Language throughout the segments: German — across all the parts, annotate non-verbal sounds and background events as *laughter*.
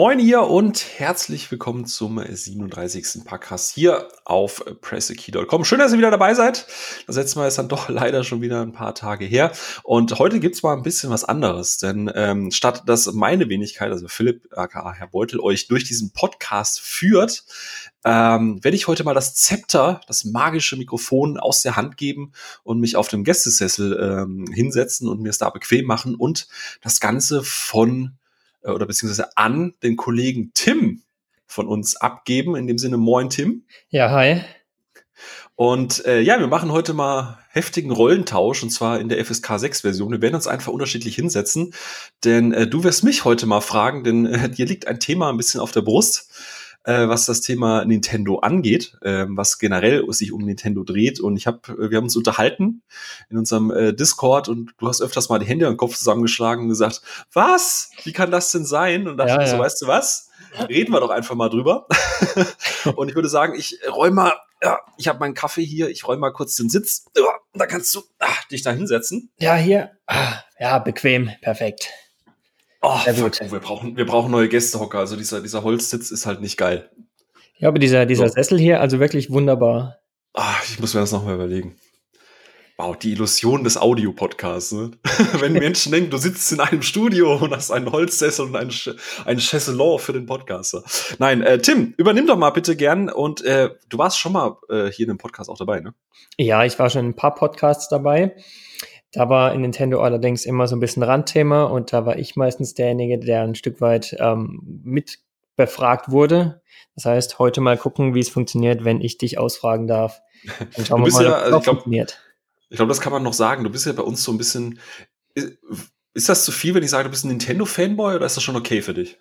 Moin hier und herzlich willkommen zum 37. Podcast hier auf pressekey.com. Schön, dass ihr wieder dabei seid. Das letzte Mal ist dann doch *laughs* leider schon wieder ein paar Tage her. Und heute gibt's mal ein bisschen was anderes, denn ähm, statt dass meine Wenigkeit, also Philipp, aka Herr Beutel, euch durch diesen Podcast führt, ähm, werde ich heute mal das Zepter, das magische Mikrofon aus der Hand geben und mich auf dem Gästesessel ähm, hinsetzen und mir es da bequem machen und das Ganze von äh, oder beziehungsweise an den Kollegen Tim von uns abgeben. In dem Sinne, moin Tim. Ja, hi. Und äh, ja, wir machen heute mal heftigen Rollentausch und zwar in der FSK 6 Version. Wir werden uns einfach unterschiedlich hinsetzen, denn äh, du wirst mich heute mal fragen, denn äh, dir liegt ein Thema ein bisschen auf der Brust äh, was das Thema Nintendo angeht, äh, was generell sich um Nintendo dreht. Und ich habe, wir haben uns unterhalten in unserem äh, Discord und du hast öfters mal die Hände am Kopf zusammengeschlagen und gesagt, was? Wie kann das denn sein? Und dachte ja, ich so, ja. weißt du was? Reden wir doch einfach mal drüber. *laughs* und ich würde sagen, ich räume mal, ja, ich habe meinen Kaffee hier, ich räume mal kurz den Sitz. Da kannst du ach, dich da hinsetzen. Ja, hier. Ah, ja, bequem, perfekt. Oh, Sehr gut. Fuck, wir, brauchen, wir brauchen neue Gästehocker. Also dieser, dieser Holzsitz ist halt nicht geil. Ja, aber dieser, dieser so. Sessel hier, also wirklich wunderbar. Ach, ich muss mir das nochmal überlegen. Wow, die Illusion des Audiopodcasts. Ne? *laughs* Wenn Menschen denken, du sitzt in einem Studio und hast einen Holzsessel und ein, ein Chaiselon für den Podcaster. Nein, äh, Tim, übernimm doch mal bitte gern. Und äh, du warst schon mal äh, hier in dem Podcast auch dabei, ne? Ja, ich war schon in ein paar Podcasts dabei. Da war in Nintendo allerdings immer so ein bisschen Randthema und da war ich meistens derjenige, der ein Stück weit ähm, mit befragt wurde. Das heißt, heute mal gucken, wie es funktioniert, wenn ich dich ausfragen darf. Dann schauen wir mal, ja, also ich glaub, funktioniert. Ich glaube, das kann man noch sagen. Du bist ja bei uns so ein bisschen. Ist das zu viel, wenn ich sage, du bist ein Nintendo-Fanboy oder ist das schon okay für dich?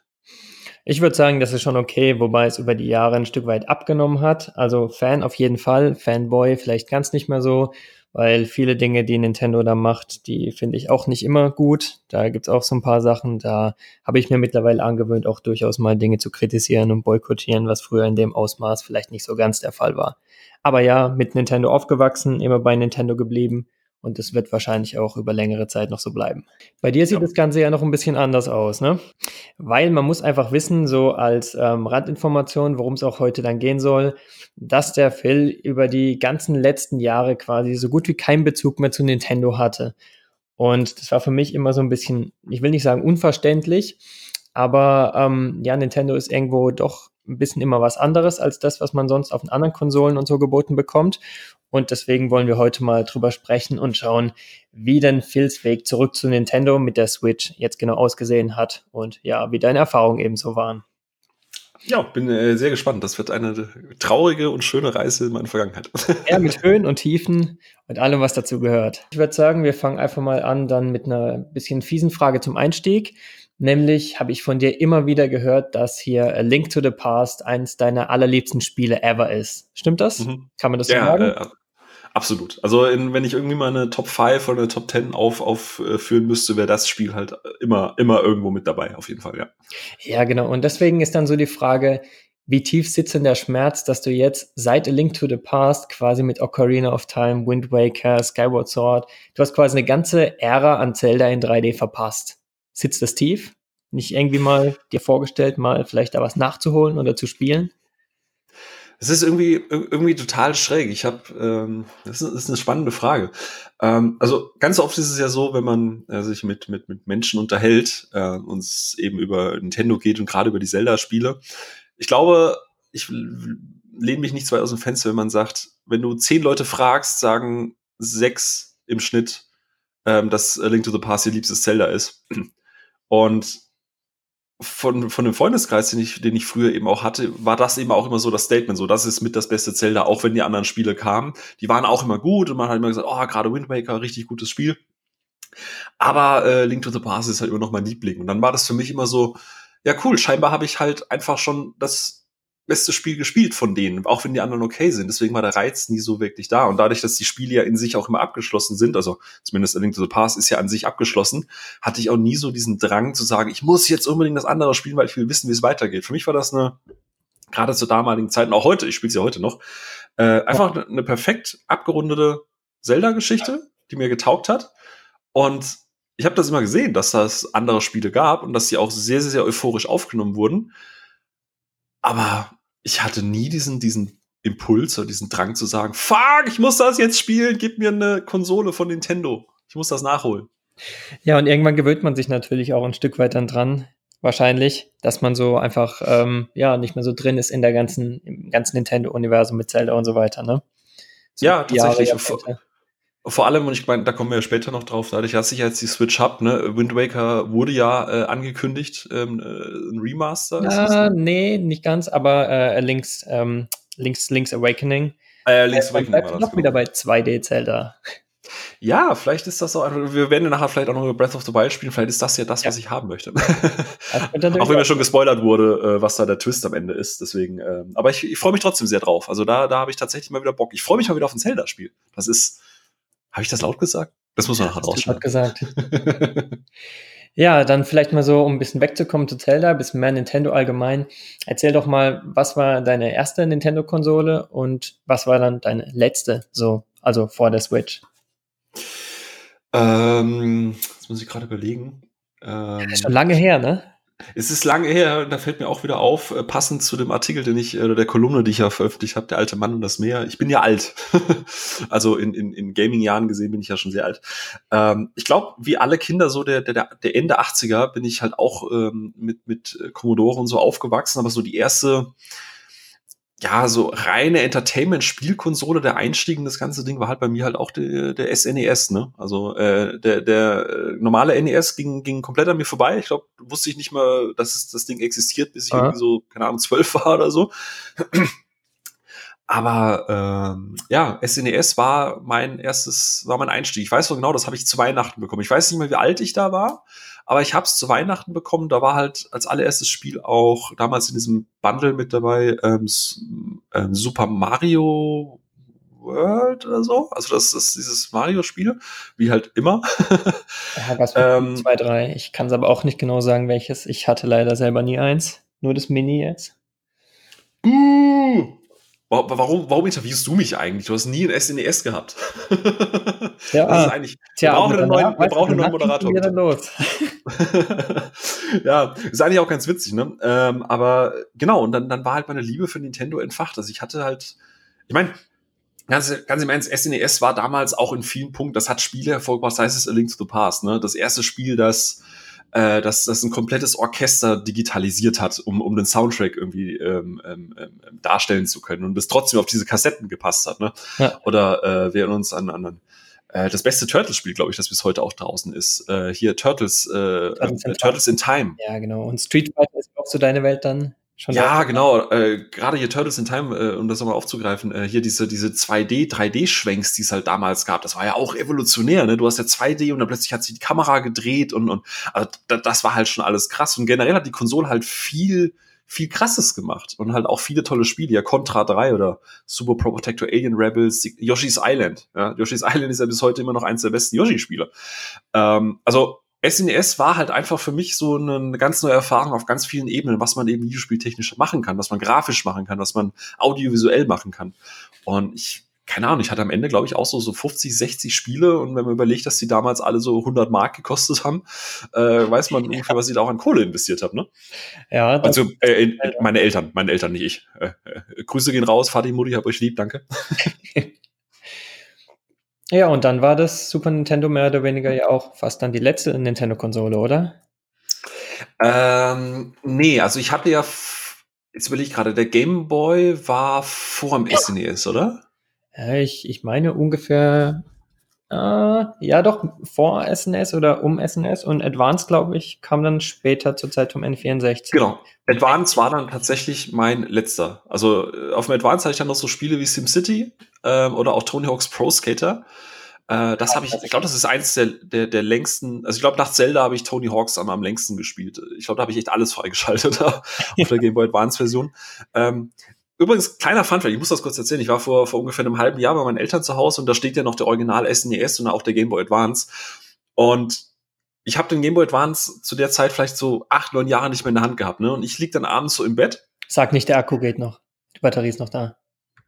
Ich würde sagen, das ist schon okay, wobei es über die Jahre ein Stück weit abgenommen hat. Also Fan auf jeden Fall, Fanboy vielleicht ganz nicht mehr so weil viele Dinge, die Nintendo da macht, die finde ich auch nicht immer gut. Da gibt's auch so ein paar Sachen, da habe ich mir mittlerweile angewöhnt, auch durchaus mal Dinge zu kritisieren und boykottieren, was früher in dem Ausmaß vielleicht nicht so ganz der Fall war. Aber ja, mit Nintendo aufgewachsen, immer bei Nintendo geblieben und es wird wahrscheinlich auch über längere Zeit noch so bleiben. Bei dir sieht ja. das Ganze ja noch ein bisschen anders aus, ne? Weil man muss einfach wissen, so als ähm, Randinformation, worum es auch heute dann gehen soll, dass der Phil über die ganzen letzten Jahre quasi so gut wie keinen Bezug mehr zu Nintendo hatte. Und das war für mich immer so ein bisschen, ich will nicht sagen unverständlich, aber ähm, ja, Nintendo ist irgendwo doch ein bisschen immer was anderes als das, was man sonst auf den anderen Konsolen und so geboten bekommt. Und deswegen wollen wir heute mal drüber sprechen und schauen, wie denn Phils Weg zurück zu Nintendo mit der Switch jetzt genau ausgesehen hat und ja, wie deine Erfahrungen ebenso waren. Ja, bin äh, sehr gespannt. Das wird eine traurige und schöne Reise in meine Vergangenheit. *laughs* Ja, mit Höhen und Tiefen und allem, was dazu gehört. Ich würde sagen, wir fangen einfach mal an dann mit einer bisschen fiesen Frage zum Einstieg. Nämlich habe ich von dir immer wieder gehört, dass hier A Link to the Past eins deiner allerliebsten Spiele ever ist. Stimmt das? Mhm. Kann man das ja, sagen? Äh, absolut. Also in, wenn ich irgendwie mal eine Top 5 oder eine Top 10 auf, aufführen müsste, wäre das Spiel halt immer, immer irgendwo mit dabei, auf jeden Fall, ja. Ja, genau. Und deswegen ist dann so die Frage, wie tief sitzt denn der Schmerz, dass du jetzt seit A Link to the Past quasi mit Ocarina of Time, Wind Waker, Skyward Sword, du hast quasi eine ganze Ära an Zelda in 3D verpasst sitzt das tief? Nicht irgendwie mal dir vorgestellt, mal vielleicht da was nachzuholen oder zu spielen? Es ist irgendwie irgendwie total schräg. Ich habe, ähm, das, ist, das ist eine spannende Frage. Ähm, also ganz oft ist es ja so, wenn man äh, sich mit mit mit Menschen unterhält, äh, uns eben über Nintendo geht und gerade über die Zelda-Spiele. Ich glaube, ich lehne mich nicht zu weit aus dem Fenster, wenn man sagt, wenn du zehn Leute fragst, sagen sechs im Schnitt, ähm, dass Link to the Past ihr liebstes Zelda ist. Und von, von dem Freundeskreis, den ich, den ich früher eben auch hatte, war das eben auch immer so das Statement, so das ist mit das beste Zelda, auch wenn die anderen Spiele kamen. Die waren auch immer gut und man hat immer gesagt, oh, gerade Wind Waker, richtig gutes Spiel. Aber äh, Link to the Past ist halt immer noch mein Liebling. Und dann war das für mich immer so, ja cool, scheinbar habe ich halt einfach schon das beste Spiel gespielt von denen, auch wenn die anderen okay sind. Deswegen war der Reiz nie so wirklich da. Und dadurch, dass die Spiele ja in sich auch immer abgeschlossen sind, also zumindest Link to the Past ist ja an sich abgeschlossen, hatte ich auch nie so diesen Drang zu sagen, ich muss jetzt unbedingt das andere spielen, weil ich will wissen, wie es weitergeht. Für mich war das eine, gerade zur damaligen Zeit, und auch heute, ich spiele es ja heute noch, äh, einfach eine, eine perfekt abgerundete Zelda-Geschichte, die mir getaugt hat. Und ich habe das immer gesehen, dass das andere Spiele gab und dass sie auch sehr, sehr, sehr euphorisch aufgenommen wurden. Aber ich hatte nie diesen, diesen Impuls oder diesen Drang zu sagen, fuck, ich muss das jetzt spielen, gib mir eine Konsole von Nintendo. Ich muss das nachholen. Ja, und irgendwann gewöhnt man sich natürlich auch ein Stück weit dann dran, wahrscheinlich, dass man so einfach ähm, ja nicht mehr so drin ist in der ganzen, im ganzen Nintendo-Universum mit Zelda und so weiter, ne? So ja, tatsächlich. Vor, vor, allem, und ich meine, da kommen wir ja später noch drauf, dadurch, dass ich jetzt die Switch habe, ne, Wind Waker wurde ja äh, angekündigt, ähm, äh, ein Remaster. Ja, ne? nee, nicht ganz, aber äh, Links, ähm, Links, Links Awakening. Äh, Links Awakening war das. Noch genau. wieder bei 2D Zelda. Ja, vielleicht ist das so. Wir werden nachher vielleicht auch noch über Breath of the Wild spielen. Vielleicht ist das ja das, ja. was ich haben möchte. *laughs* auch wenn mir schon gespoilert wurde, äh, was da der Twist am Ende ist. Deswegen, ähm, aber ich, ich freue mich trotzdem sehr drauf. Also da, da habe ich tatsächlich mal wieder Bock. Ich freue mich mal wieder auf ein Zelda-Spiel. Das ist. Habe ich das laut gesagt? Das muss man nachher rausschneiden. Laut gesagt. *laughs* ja, dann vielleicht mal so, um ein bisschen wegzukommen zu Zelda, ein bisschen mehr Nintendo allgemein. Erzähl doch mal, was war deine erste Nintendo-Konsole und was war dann deine letzte, so, also vor der Switch? Ähm, jetzt muss ich gerade überlegen. Ähm, ist schon lange her, ne? Es ist lange her, da fällt mir auch wieder auf, äh, passend zu dem Artikel, den ich, äh, oder der Kolumne, die ich ja veröffentlicht habe, der alte Mann und das Meer. Ich bin ja alt. *laughs* also in, in, in Gaming-Jahren gesehen bin ich ja schon sehr alt. Ähm, ich glaube, wie alle Kinder so der, der, der Ende 80er bin ich halt auch ähm, mit, mit Commodore und so aufgewachsen, aber so die erste ja, so reine Entertainment-Spielkonsole, der Einstieg in das ganze Ding war halt bei mir halt auch der, der SNES, ne? Also äh, der, der äh, normale NES ging, ging komplett an mir vorbei. Ich glaube, wusste ich nicht mal, dass es, das Ding existiert, bis ich Aha. irgendwie so, keine Ahnung, zwölf war oder so. Aber ähm, ja, SNES war mein erstes, war mein Einstieg. Ich weiß noch genau, das habe ich zu Weihnachten bekommen. Ich weiß nicht mehr, wie alt ich da war, aber ich habe es zu Weihnachten bekommen. Da war halt als allererstes Spiel auch damals in diesem Bundle mit dabei ähm, ähm, Super Mario World oder so. Also das ist dieses Mario-Spiel, wie halt immer. ja, was ähm, zwei, drei. Ich kann es aber auch nicht genau sagen, welches. Ich hatte leider selber nie eins. Nur das Mini jetzt. Uh, Warum, warum interviewst du mich eigentlich? Du hast nie ein SNES e gehabt. Ja, das ist eigentlich, tja, wir brauchen einen neuen, wir brauchen einen neuen Moderator. Los. *laughs* ja, ist eigentlich auch ganz witzig, ne? Ähm, aber genau, und dann, dann war halt meine Liebe für Nintendo entfacht. Also ich hatte halt, ich meine, ganz, ganz im Ernst, SNES e war damals auch in vielen Punkten, das hat Spiele hervorgebracht, sei es A Link to the Past, ne? Das erste Spiel, das äh, dass das ein komplettes Orchester digitalisiert hat, um, um den Soundtrack irgendwie ähm, ähm, ähm, darstellen zu können und das trotzdem auf diese Kassetten gepasst hat. Ne? Ja. Oder äh, wir uns an, an äh, das beste Turtles-Spiel, glaube ich, das bis heute auch draußen ist. Äh, hier Turtles, äh, Turtles, in, äh, Turtles in Time. Ja, genau. Und Street Fighter ist auch so deine Welt dann? Schon ja, genau. Äh, Gerade hier Turtles in Time, äh, um das nochmal aufzugreifen, äh, hier diese, diese 2D, 3D-Schwenks, die es halt damals gab, das war ja auch evolutionär, ne? Du hast ja 2D und dann plötzlich hat sich die Kamera gedreht und, und also das war halt schon alles krass. Und generell hat die Konsole halt viel, viel krasses gemacht und halt auch viele tolle Spiele, ja Contra 3 oder Super Pro Protector Alien Rebels, Yoshi's Island. Ja? Yoshi's Island ist ja bis heute immer noch eins der besten Yoshi-Spiele. Ähm, also SNES e war halt einfach für mich so eine ganz neue Erfahrung auf ganz vielen Ebenen, was man eben videospieltechnisch machen kann, was man grafisch machen kann, was man audiovisuell machen kann. Und ich, keine Ahnung, ich hatte am Ende, glaube ich, auch so, so 50, 60 Spiele. Und wenn man überlegt, dass die damals alle so 100 Mark gekostet haben, äh, weiß man *laughs* ungefähr, was ich da auch an Kohle investiert habe, ne? Ja. Also, äh, in, meine Eltern, meine Eltern, nicht ich. Äh, äh, Grüße gehen raus, Vati, Mutti, hab euch lieb, danke. *laughs* Ja, und dann war das Super Nintendo mehr oder weniger ja auch fast dann die letzte Nintendo-Konsole, oder? Ähm, nee, also ich hatte ja, jetzt überlege ich gerade, der Game Boy war vor dem SNES, oder? Ja, ich, ich meine ungefähr, äh, ja doch, vor SNES oder um SNES und Advance, glaube ich, kam dann später zur Zeit vom N64. Genau. Advance war dann tatsächlich mein letzter. Also äh, auf dem Advance hatte ich dann noch so Spiele wie SimCity ähm, oder auch Tony Hawk's Pro Skater. Äh, das habe ich, ich glaube, das ist eins der, der, der längsten, also ich glaube, nach Zelda habe ich Tony Hawks am, am längsten gespielt. Ich glaube, da habe ich echt alles freigeschaltet *laughs* auf der Game Boy Advance Version. Ähm, übrigens, kleiner Funfact, ich muss das kurz erzählen. Ich war vor, vor ungefähr einem halben Jahr bei meinen Eltern zu Hause und da steht ja noch der Original SNES e und auch der Game Boy Advance. Und ich habe den Game Boy Advance zu der Zeit vielleicht so acht, neun Jahre nicht mehr in der Hand gehabt. Ne? Und ich lieg dann abends so im Bett. Sag nicht, der Akku geht noch. Die Batterie ist noch da.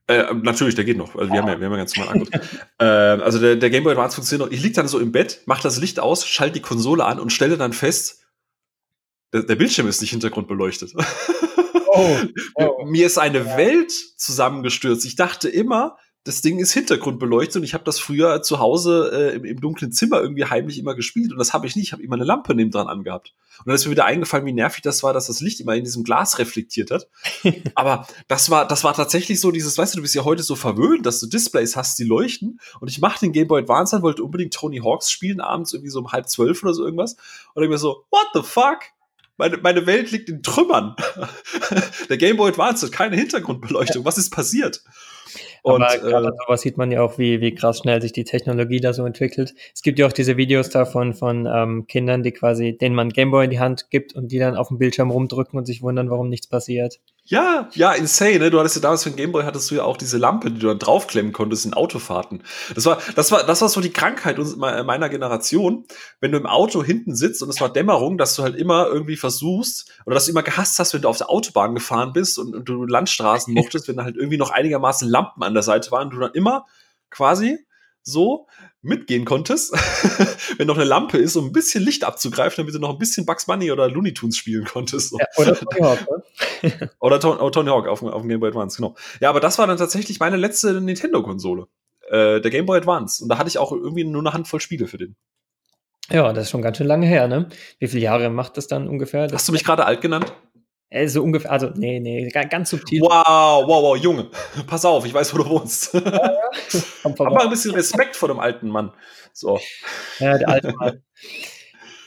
Äh, natürlich, der geht noch. Also wir, haben ja, wir haben ja ganz normal angeguckt. *laughs* äh, also der, der Game Boy Advance funktioniert noch. Ich lieg dann so im Bett, mach das Licht aus, schalte die Konsole an und stelle dann fest, der, der Bildschirm ist nicht hintergrundbeleuchtet. Oh, *laughs* oh. Mir ist eine ja. Welt zusammengestürzt. Ich dachte immer, das Ding ist hintergrundbeleuchtet und ich habe das früher zu Hause äh, im, im, dunklen Zimmer irgendwie heimlich immer gespielt und das habe ich nicht. Ich habe immer eine Lampe neben dran angehabt. Und dann ist mir wieder eingefallen, wie nervig das war, dass das Licht immer in diesem Glas reflektiert hat. *laughs* Aber das war, das war tatsächlich so dieses, weißt du, du bist ja heute so verwöhnt, dass du Displays hast, die leuchten. Und ich mache den Game Boy Advance an, wollte unbedingt Tony Hawks spielen, abends irgendwie so um halb zwölf oder so irgendwas. Und dann mir so, what the fuck? Meine, meine Welt liegt in Trümmern. *laughs* Der Game Boy Advance hat keine Hintergrundbeleuchtung. Was ist passiert? Und, Aber gerade äh, sowas sieht man ja auch, wie, wie krass schnell sich die Technologie da so entwickelt. Es gibt ja auch diese Videos davon von ähm, Kindern, die quasi, denen man Gameboy in die Hand gibt und die dann auf dem Bildschirm rumdrücken und sich wundern, warum nichts passiert. Ja, ja, insane, ne? Du hattest ja damals für den Gameboy hattest du ja auch diese Lampe, die du dann draufklemmen konntest in Autofahrten. Das war, das war, das war so die Krankheit meiner Generation. Wenn du im Auto hinten sitzt und es war Dämmerung, dass du halt immer irgendwie versuchst, oder dass du immer gehasst hast, wenn du auf der Autobahn gefahren bist und, und du Landstraßen *laughs* mochtest, wenn da halt irgendwie noch einigermaßen Lampen an der Seite waren, du dann immer quasi so mitgehen konntest, *laughs* wenn noch eine Lampe ist, um ein bisschen Licht abzugreifen, damit du noch ein bisschen Bugs Bunny oder Looney Tunes spielen konntest. Ja, oder Tony Hawk. Ne? *laughs* oder Ton, oh, Tony Hawk auf, auf dem Game Boy Advance, genau. Ja, aber das war dann tatsächlich meine letzte Nintendo-Konsole. Äh, der Game Boy Advance. Und da hatte ich auch irgendwie nur eine Handvoll Spiele für den. Ja, das ist schon ganz schön lange her, ne? Wie viele Jahre macht das dann ungefähr? Hast du mich gerade alt genannt? Äh, so ungefähr, also, nee, nee, ganz subtil. Wow, wow, wow, Junge, *laughs* pass auf, ich weiß, wo du wohnst. Ja, ja. Mal ein bisschen Respekt vor dem alten Mann. So. Ja, der alte Mann.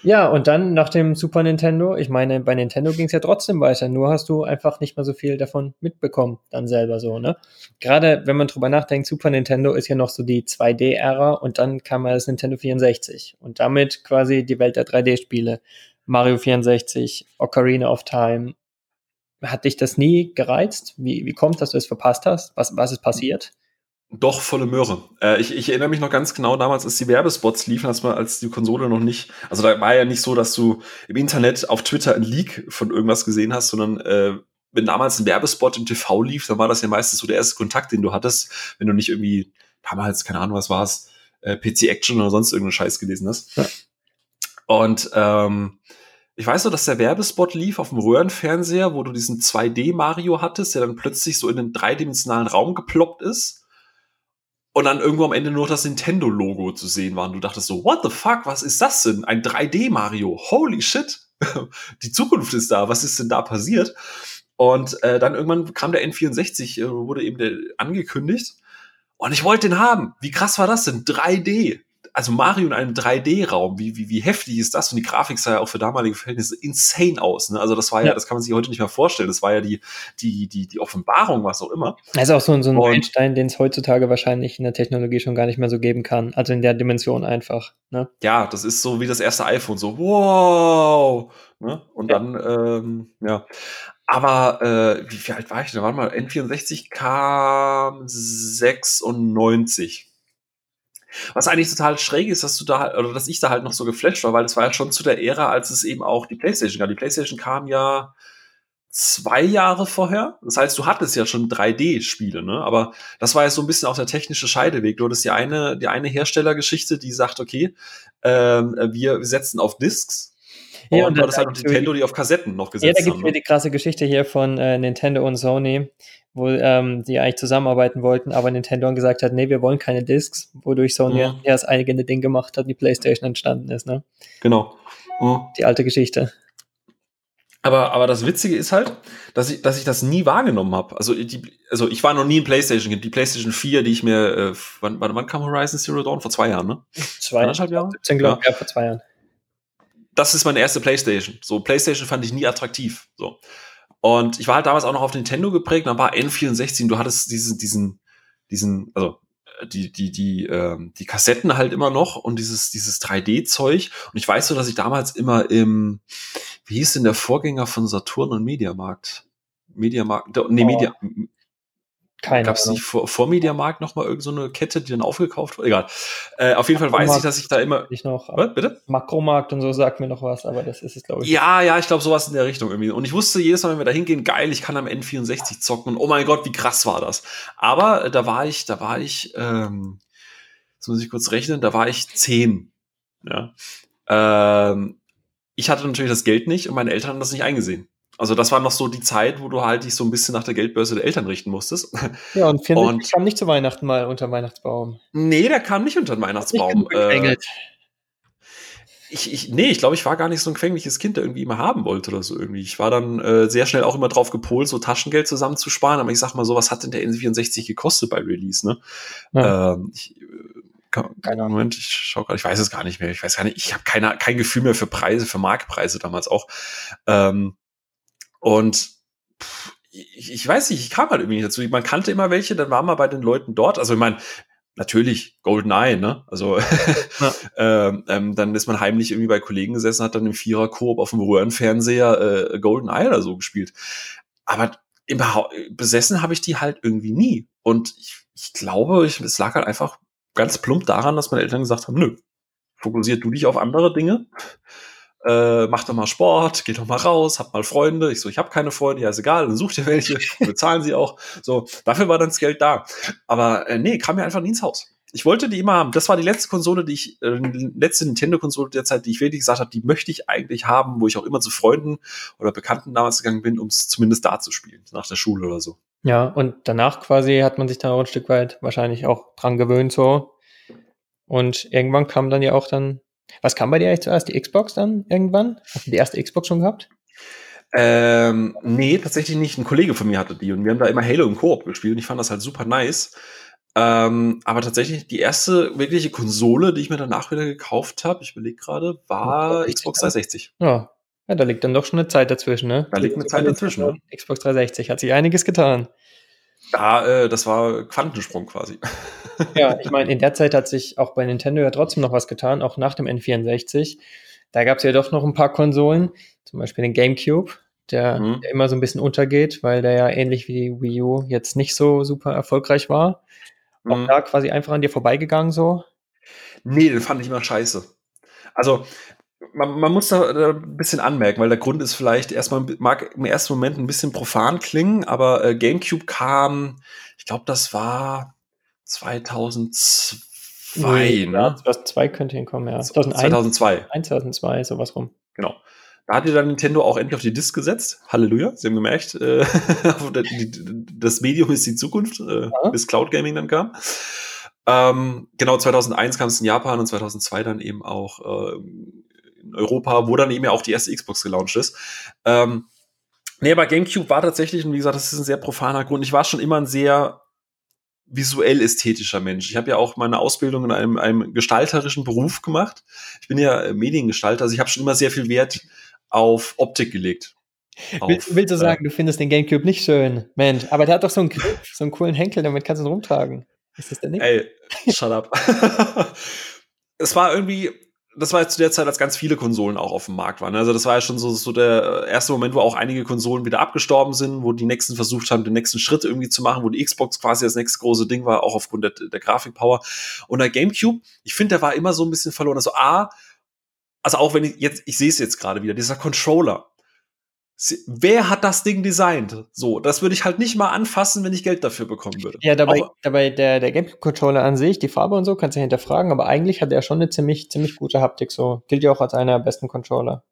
ja, und dann nach dem Super Nintendo, ich meine, bei Nintendo ging es ja trotzdem weiter, nur hast du einfach nicht mehr so viel davon mitbekommen, dann selber so, ne? Gerade wenn man drüber nachdenkt, Super Nintendo ist ja noch so die 2D-Ära und dann kam ja das Nintendo 64 und damit quasi die Welt der 3D-Spiele. Mario 64, Ocarina of Time, hat dich das nie gereizt? Wie, wie kommt, dass du es verpasst hast? Was, was ist passiert? Doch, volle Möhre. Äh, ich, ich erinnere mich noch ganz genau damals, als die Werbespots liefen, als, man, als die Konsole noch nicht, also da war ja nicht so, dass du im Internet auf Twitter ein Leak von irgendwas gesehen hast, sondern äh, wenn damals ein Werbespot im TV lief, dann war das ja meistens so der erste Kontakt, den du hattest, wenn du nicht irgendwie damals, keine Ahnung, was war es, äh, PC Action oder sonst irgendeinen Scheiß gelesen hast. Ja. Und ähm, ich weiß nur, dass der Werbespot lief auf dem Röhrenfernseher, wo du diesen 2D-Mario hattest, der dann plötzlich so in den dreidimensionalen Raum geploppt ist. Und dann irgendwo am Ende nur das Nintendo-Logo zu sehen war. Und du dachtest so, what the fuck, was ist das denn? Ein 3D-Mario, holy shit. *laughs* Die Zukunft ist da, was ist denn da passiert? Und äh, dann irgendwann kam der N64, äh, wurde eben der angekündigt. Und ich wollte den haben. Wie krass war das denn? 3D also Mario in einem 3D-Raum, wie, wie, wie heftig ist das? Und die Grafik sah ja auch für damalige Verhältnisse insane aus. Ne? Also das war ja, ja, das kann man sich heute nicht mehr vorstellen. Das war ja die, die, die, die Offenbarung, was auch immer. Also auch so, so ein Meilenstein, den es heutzutage wahrscheinlich in der Technologie schon gar nicht mehr so geben kann. Also in der Dimension einfach. Ne? Ja, das ist so wie das erste iPhone, so wow. Ne? Und ja. dann, ähm, ja. Aber äh, wie, wie alt war ich denn? Warte mal, N64 kam 96. Was eigentlich total schräg ist, dass du da halt, oder dass ich da halt noch so geflasht war, weil es war ja schon zu der Ära, als es eben auch die PlayStation gab. Die PlayStation kam ja zwei Jahre vorher. Das heißt, du hattest ja schon 3D-Spiele, ne? Aber das war ja so ein bisschen auch der technische Scheideweg. Du hattest die eine, die eine Herstellergeschichte, die sagt, okay, ähm, wir setzen auf Discs, ja, und, und das halt noch Nintendo, die auf Kassetten noch gesetzt haben. Ja, da gibt es ne? die krasse Geschichte hier von äh, Nintendo und Sony, wo ähm, die eigentlich zusammenarbeiten wollten, aber Nintendo gesagt hat, nee, wir wollen keine Discs, wodurch Sony ja das eigene Ding gemacht hat, die PlayStation entstanden ist. Ne? Genau. Mhm. Die alte Geschichte. Aber, aber das Witzige ist halt, dass ich, dass ich das nie wahrgenommen habe. Also, die, also ich war noch nie in PlayStation. Die PlayStation 4, die ich mir, äh, wann, wann kam Horizon Zero Dawn? Vor zwei Jahren, ne? Zwei, Jahre? 17, glaube ich, ja. ja, vor zwei Jahren. Das ist meine erste PlayStation. So, PlayStation fand ich nie attraktiv. So. Und ich war halt damals auch noch auf Nintendo geprägt, dann war N64, du hattest diesen, diesen, diesen, also äh, die, die, die, ähm, die Kassetten halt immer noch und dieses, dieses 3D-Zeug. Und ich weiß so, dass ich damals immer im, wie hieß denn der Vorgänger von Saturn und Mediamarkt? Mediamarkt, nee, oh. Media, Gab es nicht vor, vor Mediamarkt noch mal irgendeine so Kette, die dann aufgekauft wurde? Egal. Äh, auf jeden Fall weiß ich, dass ich da immer. Ich noch, was, bitte? Makromarkt und so sagt mir noch was, aber das ist es, glaube ich. Ja, ja, ich glaube, sowas in der Richtung irgendwie. Und ich wusste jedes Mal, wenn wir da hingehen, geil, ich kann am N64 zocken. Und oh mein Gott, wie krass war das. Aber äh, da war ich, da war ich, ähm, jetzt muss ich kurz rechnen, da war ich zehn. Ja. Ähm, ich hatte natürlich das Geld nicht und meine Eltern haben das nicht eingesehen. Also das war noch so die Zeit, wo du halt dich so ein bisschen nach der Geldbörse der Eltern richten musstest. Ja, und Finn und, kam nicht zu Weihnachten mal unter Weihnachtsbaum. Nee, der kam nicht unter den Weihnachtsbaum. Äh, ich, ich, nee, ich glaube, ich war gar nicht so ein quengliches Kind, der irgendwie immer haben wollte oder so irgendwie. Ich war dann äh, sehr schnell auch immer drauf gepolt, so Taschengeld zusammenzusparen. Aber ich sag mal so, was hat denn der N64 gekostet bei Release, ne? Ja. Ähm, ich, keine Ahnung. Moment, ich schau gerade, ich weiß es gar nicht mehr. Ich weiß gar nicht, ich habe kein Gefühl mehr für Preise, für Marktpreise damals auch. Ähm, und pff, ich, ich weiß nicht, ich kam halt irgendwie nicht dazu. Man kannte immer welche, dann war man bei den Leuten dort. Also ich meine, natürlich GoldenEye, ne? Also *laughs* ja. ähm, ähm, dann ist man heimlich irgendwie bei Kollegen gesessen, hat dann im Vierer Koop auf dem Röhrenfernseher äh, GoldenEye oder so gespielt. Aber im besessen habe ich die halt irgendwie nie. Und ich, ich glaube, ich, es lag halt einfach ganz plump daran, dass meine Eltern gesagt haben, nö, fokussiert du dich auf andere Dinge. Äh, mach doch mal Sport, geh doch mal raus, hab mal Freunde. Ich so, ich habe keine Freunde, ja, ist egal, dann such dir welche, *laughs* bezahlen sie auch. So, dafür war dann das Geld da. Aber äh, nee, kam mir einfach nie ins Haus. Ich wollte die immer haben. Das war die letzte Konsole, die ich, äh, letzte Nintendo-Konsole der Zeit, die ich wirklich gesagt habe, die möchte ich eigentlich haben, wo ich auch immer zu Freunden oder Bekannten damals gegangen bin, um es zumindest da zu spielen, nach der Schule oder so. Ja, und danach quasi hat man sich da auch ein Stück weit wahrscheinlich auch dran gewöhnt so. Und irgendwann kam dann ja auch dann, was kam bei dir eigentlich zuerst? Die Xbox dann irgendwann? Hast du die erste Xbox schon gehabt? Ähm, nee, tatsächlich nicht. Ein Kollege von mir hatte die und wir haben da immer Halo im Koop gespielt und ich fand das halt super nice. Ähm, aber tatsächlich die erste wirkliche Konsole, die ich mir danach wieder gekauft habe, ich überlege gerade, war Xbox 360. Ja, ja, da liegt dann doch schon eine Zeit dazwischen, ne? Da liegt eine Zeit dazwischen, ne? Xbox 360 hat sich einiges getan. Ja, äh, das war Quantensprung quasi. *laughs* ja, ich meine, in der Zeit hat sich auch bei Nintendo ja trotzdem noch was getan, auch nach dem N64. Da gab es ja doch noch ein paar Konsolen, zum Beispiel den GameCube, der, mhm. der, immer so ein bisschen untergeht, weil der ja ähnlich wie die Wii U jetzt nicht so super erfolgreich war. Auch mhm. da quasi einfach an dir vorbeigegangen so? Nee, den fand ich immer scheiße. Also, man, man muss da, da ein bisschen anmerken, weil der Grund ist vielleicht erstmal, mag im ersten Moment ein bisschen profan klingen, aber äh, GameCube kam, ich glaube, das war 2002, nee, ne? 2002 könnte hinkommen, ja. 2001, 2002. 2002, sowas rum. Genau. Da hat dann Nintendo auch endlich auf die Disc gesetzt. Halleluja, Sie haben gemerkt, äh, *laughs* das Medium ist die Zukunft, äh, bis Cloud Gaming dann kam. Ähm, genau, 2001 kam es in Japan und 2002 dann eben auch äh, in Europa, wo dann eben ja auch die erste Xbox gelauncht ist. Ähm, nee, aber GameCube war tatsächlich, und wie gesagt, das ist ein sehr profaner Grund. Ich war schon immer ein sehr visuell ästhetischer Mensch. Ich habe ja auch meine Ausbildung in einem, einem gestalterischen Beruf gemacht. Ich bin ja Mediengestalter, also ich habe schon immer sehr viel Wert auf Optik gelegt. Auf, willst, willst, du sagen, äh, du findest den Gamecube nicht schön? Mensch, aber der hat doch so einen Griff, so einen coolen Henkel, damit kannst du ihn rumtragen. Ist das denn nicht? Ey, shut up. *laughs* es war irgendwie, das war zu der Zeit, als ganz viele Konsolen auch auf dem Markt waren. Also das war ja schon so, so der erste Moment, wo auch einige Konsolen wieder abgestorben sind, wo die nächsten versucht haben, den nächsten Schritt irgendwie zu machen, wo die Xbox quasi das nächste große Ding war, auch aufgrund der, der Grafikpower. Und der GameCube, ich finde, der war immer so ein bisschen verloren. Also A, also auch wenn ich jetzt, ich sehe es jetzt gerade wieder, dieser Controller. Wer hat das Ding designt? So, das würde ich halt nicht mal anfassen, wenn ich Geld dafür bekommen würde. Ja, dabei, Auch, dabei der, der GameCube-Controller an sich, die Farbe und so, kannst du hinterfragen, aber eigentlich hat er schon eine ziemlich, ziemlich gute Haptik. So, gilt ja auch als einer der besten Controller.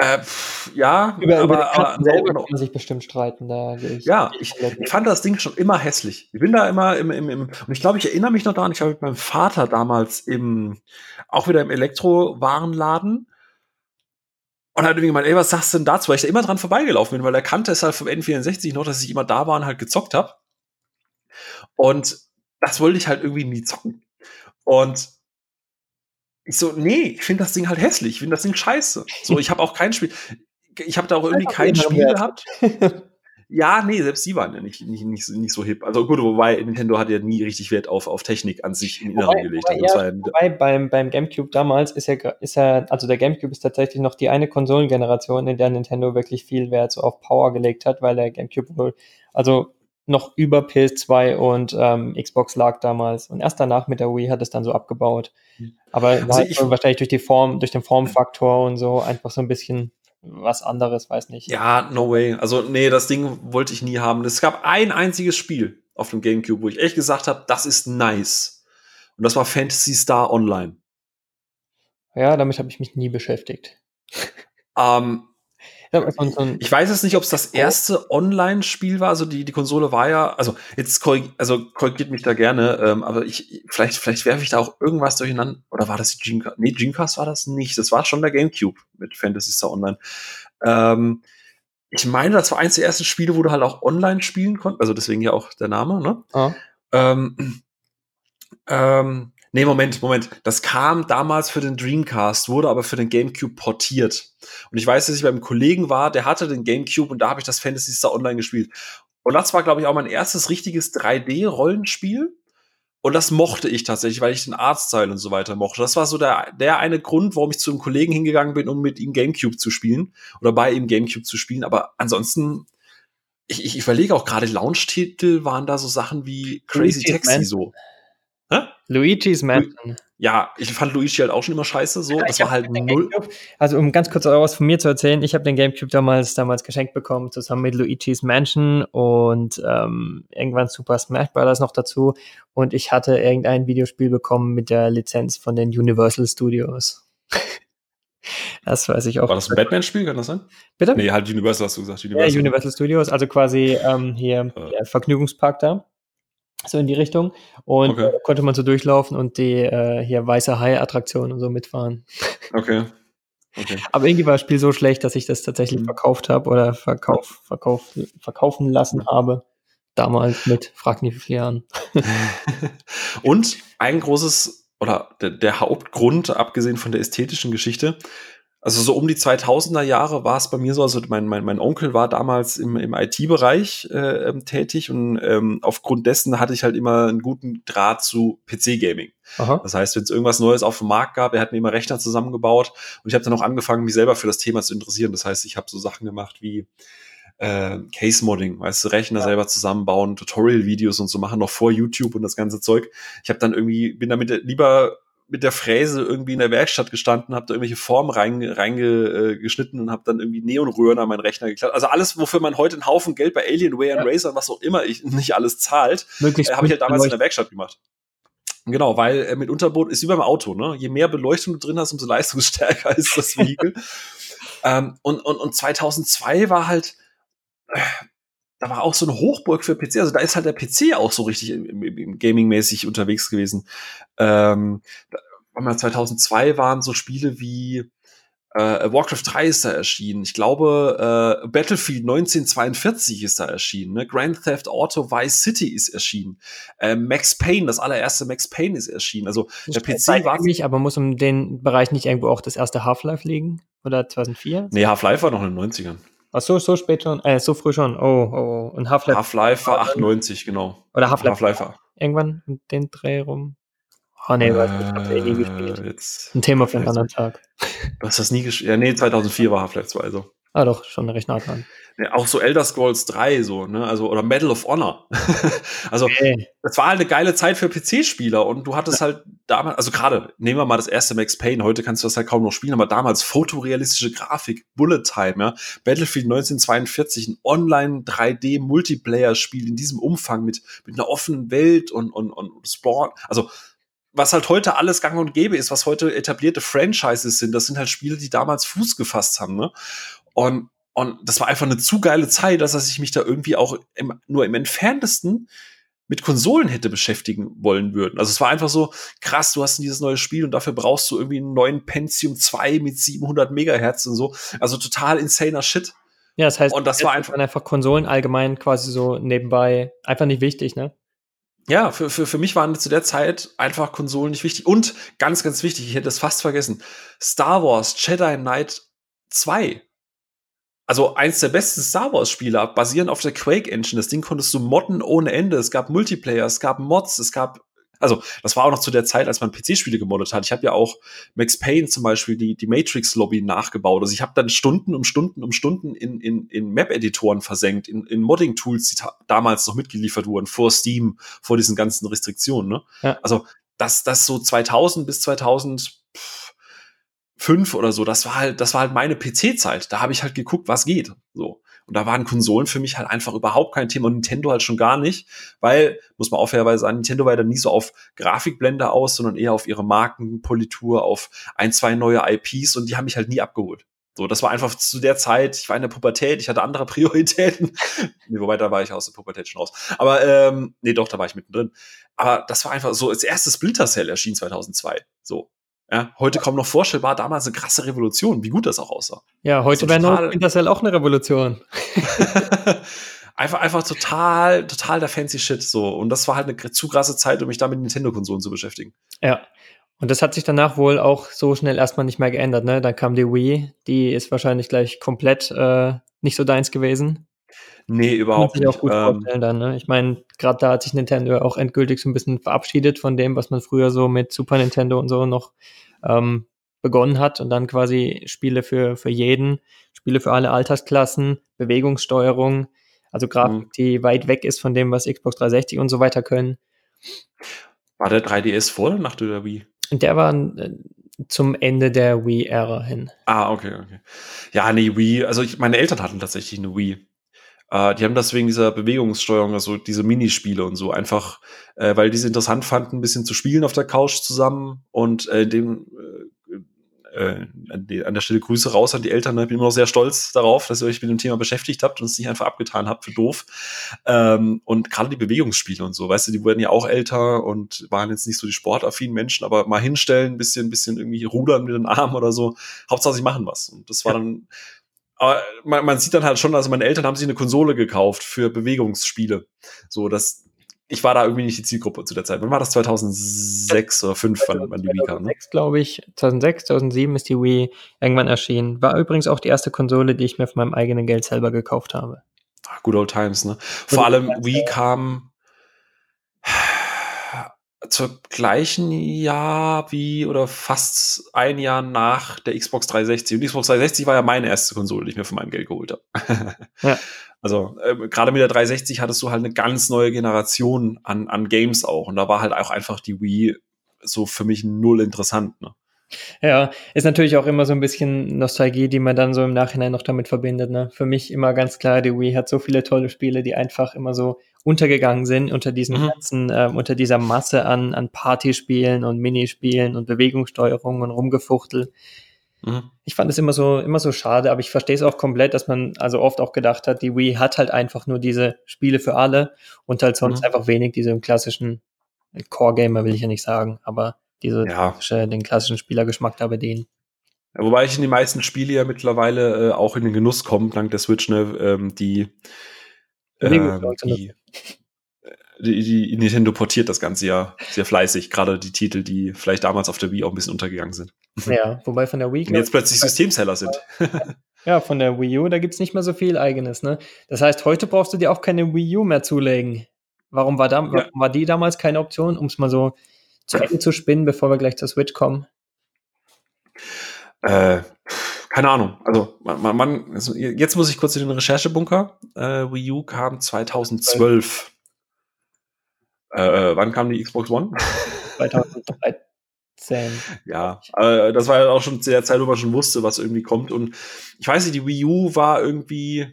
Äh, pff, ja, über, aber, über aber selber kann man sich bestimmt streiten. Da ich ja, ich, ich fand das Ding schon immer hässlich. Ich bin da immer im, im, im und ich glaube, ich erinnere mich noch daran, ich habe mit meinem Vater damals im, auch wieder im Elektrowarenladen, und hat irgendwie gemeint, ey, was sagst du denn dazu? Weil ich da immer dran vorbeigelaufen bin, weil er kannte es halt vom N64 noch, dass ich immer da war und halt gezockt habe. Und das wollte ich halt irgendwie nie zocken. Und ich so, nee, ich finde das Ding halt hässlich, ich finde das Ding scheiße. So, ich habe auch kein Spiel, ich habe da auch irgendwie kein Spiel gehabt. *laughs* Ja, nee, selbst die waren ja nicht, nicht, nicht, nicht so hip. Also gut, wobei Nintendo hat ja nie richtig Wert auf, auf Technik an sich im Inneren gelegt. Wobei, also ja, ja wobei beim, beim GameCube damals ist ja, ist ja, also der GameCube ist tatsächlich noch die eine Konsolengeneration, in der Nintendo wirklich viel Wert so auf Power gelegt hat, weil der GameCube wohl, also noch über PS2 und ähm, Xbox lag damals. Und erst danach mit der Wii hat es dann so abgebaut. Hm. Aber also halt wahrscheinlich durch die Form, durch den Formfaktor und so einfach so ein bisschen was anderes, weiß nicht. Ja, no way. Also, nee, das Ding wollte ich nie haben. Es gab ein einziges Spiel auf dem GameCube, wo ich echt gesagt habe, das ist nice. Und das war Fantasy Star Online. Ja, damit habe ich mich nie beschäftigt. Ähm, ich weiß jetzt nicht, ob es das erste Online-Spiel war. Also die, die Konsole war ja, also jetzt korrig, also korrigiert mich da gerne, ähm, aber ich, vielleicht, vielleicht werfe ich da auch irgendwas durcheinander. Oder war das die Dreamcast? Nee, Dreamcast war das nicht. Das war schon der GameCube mit Fantasy Star Online. Ähm, ich meine, das war eins der ersten Spiele, wo du halt auch online spielen konntest. Also deswegen ja auch der Name, ne? Ah. Ähm, ähm, Nee, Moment, Moment. Das kam damals für den Dreamcast, wurde aber für den GameCube portiert. Und ich weiß, dass ich beim Kollegen war, der hatte den GameCube und da habe ich das Fantasy Star Online gespielt. Und das war, glaube ich, auch mein erstes richtiges 3D-Rollenspiel. Und das mochte ich tatsächlich, weil ich den Artstyle und so weiter mochte. Das war so der, der eine Grund, warum ich zu einem Kollegen hingegangen bin, um mit ihm GameCube zu spielen oder bei ihm GameCube zu spielen. Aber ansonsten, ich, ich überlege auch gerade, Launch-Titel waren da so Sachen wie Crazy Taxi so. Hä? Luigi's Mansion. Ja, ich fand Luigi halt auch schon immer scheiße, so. Das war halt null. Also, um ganz kurz was von mir zu erzählen, ich habe den Gamecube damals, damals geschenkt bekommen, zusammen mit Luigi's Mansion und ähm, irgendwann Super Smash Bros. noch dazu. Und ich hatte irgendein Videospiel bekommen mit der Lizenz von den Universal Studios. *laughs* das weiß ich auch. War das ein Batman-Spiel, kann das sein? Bitte? Nee, halt Universal hast du gesagt. Universal, ja, Universal Studios, also quasi ähm, hier äh. der Vergnügungspark da so in die Richtung. Und okay. äh, konnte man so durchlaufen und die äh, hier weiße Hai-Attraktion und so mitfahren. Okay. *laughs* okay. Aber irgendwie war das Spiel so schlecht, dass ich das tatsächlich mhm. verkauft habe oder verkauf, verkauf, verkaufen lassen habe. Damals mit, frag nicht wie viele Jahren. *laughs* und ein großes oder der, der Hauptgrund, abgesehen von der ästhetischen Geschichte, also so um die 2000er Jahre war es bei mir so, also mein, mein, mein Onkel war damals im, im IT-Bereich äh, ähm, tätig und ähm, aufgrund dessen hatte ich halt immer einen guten Draht zu PC-Gaming. Das heißt, wenn es irgendwas Neues auf dem Markt gab, er hat mir immer Rechner zusammengebaut und ich habe dann auch angefangen, mich selber für das Thema zu interessieren. Das heißt, ich habe so Sachen gemacht wie äh, Case-Modding, weißt du, Rechner ja. selber zusammenbauen, Tutorial-Videos und so machen, noch vor YouTube und das ganze Zeug. Ich habe dann irgendwie, bin damit lieber mit der Fräse irgendwie in der Werkstatt gestanden, habe da irgendwelche Formen reingeschnitten rein, äh, und habe dann irgendwie Neonröhren an meinen Rechner geklappt. Also alles, wofür man heute einen Haufen Geld bei Alienware ja. und Razer und was auch immer ich *laughs* nicht alles zahlt, äh, habe ich halt damals in der Werkstatt gemacht. Genau, weil äh, mit Unterboot ist wie beim Auto, ne? Je mehr Beleuchtung du drin hast, umso leistungsstärker *laughs* ist das Vehikel. ähm, und, und, und 2002 war halt, äh, da war auch so eine Hochburg für PC. Also da ist halt der PC auch so richtig Gaming-mäßig unterwegs gewesen. Ähm, 2002 waren so Spiele wie äh, Warcraft 3 ist da erschienen. Ich glaube, äh, Battlefield 1942 ist da erschienen. Ne? Grand Theft Auto Vice City ist erschienen. Äh, Max Payne, das allererste Max Payne ist erschienen. Also der PC war nicht, aber muss um den Bereich nicht irgendwo auch das erste Half-Life liegen? Oder 2004? Nee, Half-Life war noch in den 90ern. Ach so, so spät schon, äh, so früh schon. Oh, oh, oh. Und Half-Life. Half-Life war 98, genau. Oder Half-Life. Half irgendwann in den Dreh rum. Oh nee, äh, weiß ich hab's eh nie gespielt. Jetzt, Ein Thema für einen anderen Tag. Du hast das nie gespielt? Ja, nee, 2004 war Half-Life 2, also. Ah, doch, schon recht nah dran. Ja, auch so Elder Scrolls 3, so, ne, also, oder Medal of Honor. *laughs* also, okay. das war halt eine geile Zeit für PC-Spieler und du hattest ja. halt damals, also gerade, nehmen wir mal das erste Max Payne, heute kannst du das halt kaum noch spielen, aber damals fotorealistische Grafik, Bullet Time, ja, Battlefield 1942, ein Online 3D Multiplayer-Spiel in diesem Umfang mit, mit einer offenen Welt und, und, und Spawn, also, was halt heute alles gang und gäbe ist, was heute etablierte Franchises sind, das sind halt Spiele, die damals Fuß gefasst haben, ne? Und, und das war einfach eine zu geile Zeit, dass ich mich da irgendwie auch im, nur im entferntesten mit Konsolen hätte beschäftigen wollen würden. Also es war einfach so, krass, du hast dieses neue Spiel und dafür brauchst du irgendwie einen neuen Pentium 2 mit 700 Megahertz und so. Also total insaner Shit. Ja, das heißt, und das war einfach, einfach Konsolen allgemein quasi so nebenbei einfach nicht wichtig, ne? Ja, für, für, für mich waren zu der Zeit einfach Konsolen nicht wichtig. Und ganz, ganz wichtig, ich hätte es fast vergessen, Star Wars Jedi Knight 2. Also eins der besten Star Wars Spiele, basierend auf der Quake Engine. Das Ding konntest du modden ohne Ende. Es gab Multiplayer, es gab Mods, es gab Also, das war auch noch zu der Zeit, als man PC-Spiele gemoddet hat. Ich habe ja auch Max Payne zum Beispiel die, die Matrix-Lobby nachgebaut. Also ich habe dann Stunden um Stunden um Stunden in, in, in Map-Editoren versenkt, in, in Modding-Tools, die damals noch mitgeliefert wurden, vor Steam, vor diesen ganzen Restriktionen. Ne? Ja. Also, das, das so 2000 bis 2000 fünf oder so, das war halt, das war halt meine PC-Zeit. Da habe ich halt geguckt, was geht. So. Und da waren Konsolen für mich halt einfach überhaupt kein Thema und Nintendo halt schon gar nicht, weil, muss man auch fairerweise sagen, Nintendo war ja dann nie so auf Grafikblende aus, sondern eher auf ihre Markenpolitur, auf ein, zwei neue IPs und die haben mich halt nie abgeholt. So, das war einfach zu der Zeit, ich war in der Pubertät, ich hatte andere *laughs* Prioritäten. nee, wobei, da war ich aus der Pubertät schon raus. Aber, ähm, nee, doch, da war ich mittendrin. Aber das war einfach so, als erstes Splinter Cell erschien 2002. So, ja, heute kaum noch vorstellbar, damals eine krasse Revolution, wie gut das auch aussah. Ja, heute so wäre no Splinter Cell auch eine Revolution. *laughs* einfach, einfach total, total der fancy Shit so. Und das war halt eine zu krasse Zeit, um mich da mit Nintendo-Konsolen zu beschäftigen. Ja. Und das hat sich danach wohl auch so schnell erstmal nicht mehr geändert, ne? Dann kam die Wii, die ist wahrscheinlich gleich komplett äh, nicht so deins gewesen. Nee, überhaupt nicht. Auch gut ähm, vorstellen dann, ne? Ich meine, gerade da hat sich Nintendo auch endgültig so ein bisschen verabschiedet von dem, was man früher so mit Super Nintendo und so noch ähm, begonnen hat und dann quasi Spiele für, für jeden, Spiele für alle Altersklassen, Bewegungssteuerung, also Grafik, mhm. die weit weg ist von dem, was Xbox 360 und so weiter können. War der 3DS vor oder nach der Wii? Der war äh, zum Ende der Wii-Ära hin. Ah, okay, okay. Ja, nee, Wii, also ich, meine Eltern hatten tatsächlich eine Wii. Äh, die haben das wegen dieser Bewegungssteuerung, also diese Minispiele und so, einfach, äh, weil die es interessant fanden, ein bisschen zu spielen auf der Couch zusammen und äh, dem äh, äh an, die, an der Stelle Grüße raus an die Eltern. Ne? Ich bin immer noch sehr stolz darauf, dass ihr euch mit dem Thema beschäftigt habt und es nicht einfach abgetan habt für doof. Ähm, und gerade die Bewegungsspiele und so, weißt du, die wurden ja auch älter und waren jetzt nicht so die sportaffinen Menschen, aber mal hinstellen, ein bisschen, ein bisschen irgendwie rudern mit den Armen oder so. Hauptsache, sie machen was. Und das war dann aber man, man sieht dann halt schon, also meine Eltern haben sich eine Konsole gekauft für Bewegungsspiele. So, das, ich war da irgendwie nicht die Zielgruppe zu der Zeit. Wann war das? 2006 oder 2005, wann, wann die Wii kam? Ne? 2006, glaube ich. 2006, 2007 ist die Wii irgendwann erschienen. War übrigens auch die erste Konsole, die ich mir von meinem eigenen Geld selber gekauft habe. Good old times, ne? Vor allem Wii kam zur gleichen Jahr wie oder fast ein Jahr nach der Xbox 360. Und die Xbox 360 war ja meine erste Konsole, die ich mir von meinem Geld geholt habe. *laughs* ja. Also äh, gerade mit der 360 hattest du halt eine ganz neue Generation an, an Games auch. Und da war halt auch einfach die Wii so für mich null interessant. Ne? Ja, ist natürlich auch immer so ein bisschen Nostalgie, die man dann so im Nachhinein noch damit verbindet. Ne? Für mich immer ganz klar, die Wii hat so viele tolle Spiele, die einfach immer so untergegangen sind unter diesen mhm. ganzen, äh, unter dieser Masse an, an Partyspielen und Minispielen und Bewegungssteuerung und Rumgefuchtel. Mhm. Ich fand es immer so, immer so schade, aber ich verstehe es auch komplett, dass man also oft auch gedacht hat, die Wii hat halt einfach nur diese Spiele für alle und halt sonst mhm. einfach wenig diese klassischen Core-Gamer, will ich ja nicht sagen, aber diese ja. den klassischen Spielergeschmack da bedienen. Wobei ich in die meisten Spiele ja mittlerweile äh, auch in den Genuss komme, dank der Switch, ne, ähm, die, ähm, die, die, die, Nintendo portiert das Ganze ja sehr fleißig, gerade die Titel, die vielleicht damals auf der Wii auch ein bisschen untergegangen sind. Ja, wobei von der Wii. Und jetzt plötzlich Systemseller sind. *laughs* Ja, von der Wii U, da gibt es nicht mehr so viel eigenes, ne? Das heißt, heute brauchst du dir auch keine Wii U mehr zulegen. Warum war, da, ja. warum war die damals keine Option, um es mal so zu Ende zu spinnen, bevor wir gleich zur Switch kommen? Äh, keine Ahnung. Also, man, man also jetzt muss ich kurz in den Recherchebunker. Äh, Wii U kam 2012. Äh, äh, wann kam die Xbox One? 2013. *laughs* Ja, äh, das war ja auch schon zu der Zeit, wo man schon wusste, was irgendwie kommt. Und ich weiß nicht, die Wii U war irgendwie.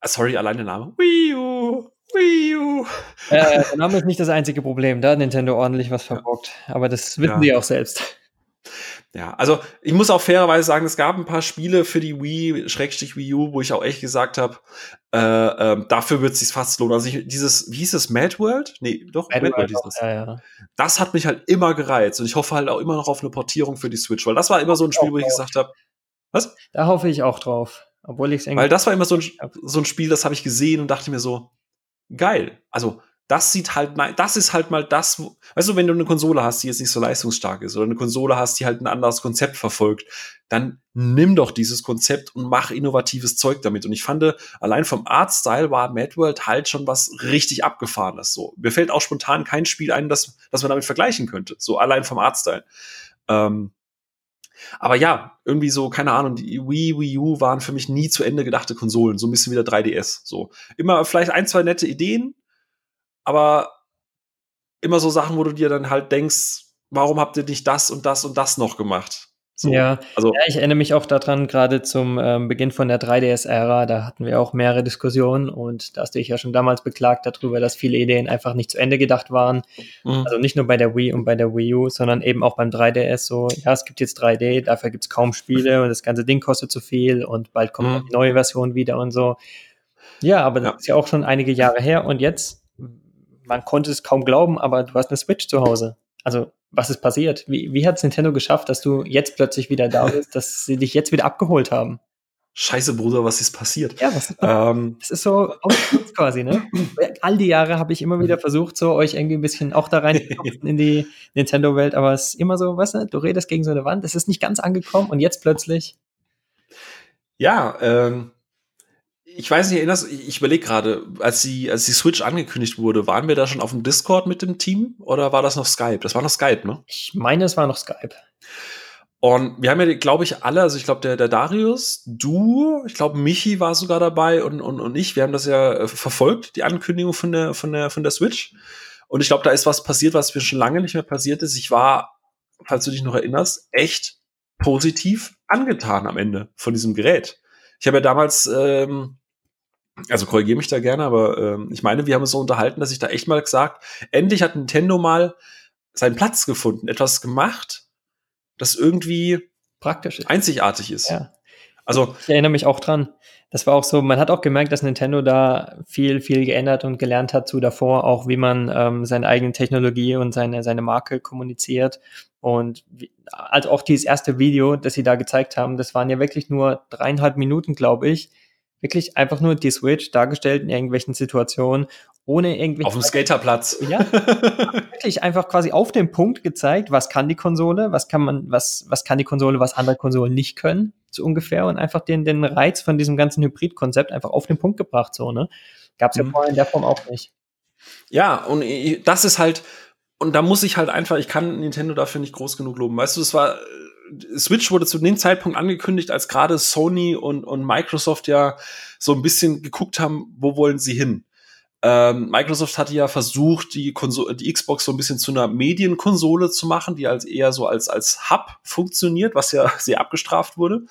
Ah, sorry, allein der Name. Wii U. Wii U. Äh, der Name ist nicht das einzige Problem. Da hat Nintendo ordentlich was verbockt. Aber das wissen ja. sie auch selbst. Ja, also ich muss auch fairerweise sagen, es gab ein paar Spiele für die Wii, Schrägstrich Wii U, wo ich auch echt gesagt habe, äh, äh, dafür wird es sich fast lohnen. Also ich, dieses, wie hieß es, Mad World? Nee, doch, Mad, Mad World hieß das. Ja, ja. Das hat mich halt immer gereizt und ich hoffe halt auch immer noch auf eine Portierung für die Switch, weil das war immer so ein Spiel, wo ich gesagt habe, was? Da hoffe ich auch drauf, obwohl ich es Weil das war immer so ein, so ein Spiel, das habe ich gesehen und dachte mir so, geil. Also das sieht halt, das ist halt mal das, weißt du, wenn du eine Konsole hast, die jetzt nicht so leistungsstark ist, oder eine Konsole hast, die halt ein anderes Konzept verfolgt, dann nimm doch dieses Konzept und mach innovatives Zeug damit. Und ich fand, allein vom Artstyle war Mad World halt schon was richtig abgefahrenes. So, mir fällt auch spontan kein Spiel ein, das, das man damit vergleichen könnte. So allein vom Artstyle. Ähm, aber ja, irgendwie so, keine Ahnung, die Wii, Wii U waren für mich nie zu Ende gedachte Konsolen. So ein bisschen wie der 3DS. So. Immer vielleicht ein, zwei nette Ideen, aber immer so Sachen, wo du dir dann halt denkst, warum habt ihr nicht das und das und das noch gemacht? So, ja, also, ja, ich erinnere mich auch daran, gerade zum ähm, Beginn von der 3DS-Ära, da hatten wir auch mehrere Diskussionen und da hast du dich ja schon damals beklagt darüber, dass viele Ideen einfach nicht zu Ende gedacht waren. Mhm. Also nicht nur bei der Wii und bei der Wii U, sondern eben auch beim 3DS so, ja, es gibt jetzt 3D, dafür gibt es kaum Spiele und das ganze Ding kostet zu viel und bald kommt mhm. die neue Version wieder und so. Ja, aber das ist ja auch schon einige Jahre her und jetzt, man konnte es kaum glauben, aber du hast eine Switch zu Hause. Also was ist passiert? Wie, wie hat es Nintendo geschafft, dass du jetzt plötzlich wieder da bist, dass sie dich jetzt wieder abgeholt haben? Scheiße, Bruder, was ist passiert? Ja, was ist ähm, Das ist so quasi, ne? All die Jahre habe ich immer wieder versucht, so euch irgendwie ein bisschen auch da rein in die Nintendo-Welt, aber es ist immer so, weißt du, du redest gegen so eine Wand, es ist nicht ganz angekommen und jetzt plötzlich. Ja, ähm, ich weiß nicht, erinnerst ich überlege gerade, als die, als die Switch angekündigt wurde, waren wir da schon auf dem Discord mit dem Team oder war das noch Skype? Das war noch Skype, ne? Ich meine, es war noch Skype. Und wir haben ja, glaube ich, alle, also ich glaube, der, der Darius, du, ich glaube, Michi war sogar dabei und, und, und ich, wir haben das ja äh, verfolgt, die Ankündigung von der, von der, von der Switch. Und ich glaube, da ist was passiert, was mir schon lange nicht mehr passiert ist. Ich war, falls du dich noch erinnerst, echt positiv angetan am Ende von diesem Gerät. Ich habe ja damals ähm, also korrigiere mich da gerne, aber ähm, ich meine, wir haben uns so unterhalten, dass ich da echt mal gesagt, endlich hat Nintendo mal seinen Platz gefunden, etwas gemacht, das irgendwie praktisch ist. einzigartig ist. Ja. Also ich erinnere mich auch dran. Das war auch so, man hat auch gemerkt, dass Nintendo da viel, viel geändert und gelernt hat zu davor, auch wie man ähm, seine eigene Technologie und seine, seine Marke kommuniziert. Und wie, also auch dieses erste Video, das sie da gezeigt haben, das waren ja wirklich nur dreieinhalb Minuten, glaube ich, wirklich einfach nur die Switch dargestellt in irgendwelchen Situationen, ohne irgendwie. Auf dem Skaterplatz. *laughs* Ja. wirklich einfach quasi auf den Punkt gezeigt, was kann die Konsole, was kann man, was, was kann die Konsole, was andere Konsolen nicht können, so ungefähr, und einfach den, den Reiz von diesem ganzen Hybrid-Konzept einfach auf den Punkt gebracht, so, ne? Gab's ja mhm. vorher in der Form auch nicht. Ja, und das ist halt, und da muss ich halt einfach, ich kann Nintendo dafür nicht groß genug loben. Weißt du, es war Switch wurde zu dem Zeitpunkt angekündigt, als gerade Sony und, und Microsoft ja so ein bisschen geguckt haben, wo wollen sie hin. Ähm, Microsoft hatte ja versucht, die, Konsole, die Xbox so ein bisschen zu einer Medienkonsole zu machen, die als eher so als, als Hub funktioniert, was ja *laughs* sehr abgestraft wurde.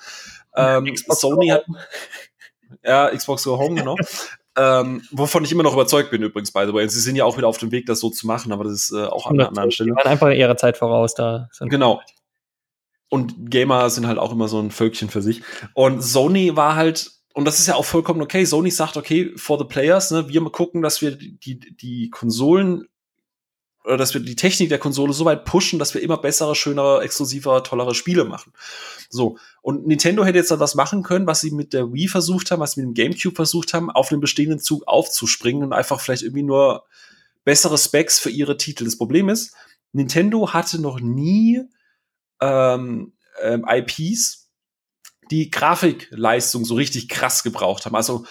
Ähm, Sony hat, *laughs* ja, Xbox Go Home, genau. *laughs* ähm, wovon ich immer noch überzeugt bin, übrigens, by the way. Und sie sind ja auch wieder auf dem Weg, das so zu machen, aber das ist äh, auch an einer anderen Stelle. Die waren einfach ihrer Zeit voraus da. Genau. Und Gamer sind halt auch immer so ein Völkchen für sich. Und Sony war halt, und das ist ja auch vollkommen okay. Sony sagt, okay, for the players, ne, wir gucken, dass wir die, die Konsolen oder dass wir die Technik der Konsole so weit pushen, dass wir immer bessere, schönere, exklusiver, tollere Spiele machen. So. Und Nintendo hätte jetzt dann was machen können, was sie mit der Wii versucht haben, was sie mit dem GameCube versucht haben, auf den bestehenden Zug aufzuspringen und einfach vielleicht irgendwie nur bessere Specs für ihre Titel. Das Problem ist, Nintendo hatte noch nie ähm, ähm, IPs, die Grafikleistung so richtig krass gebraucht haben. Also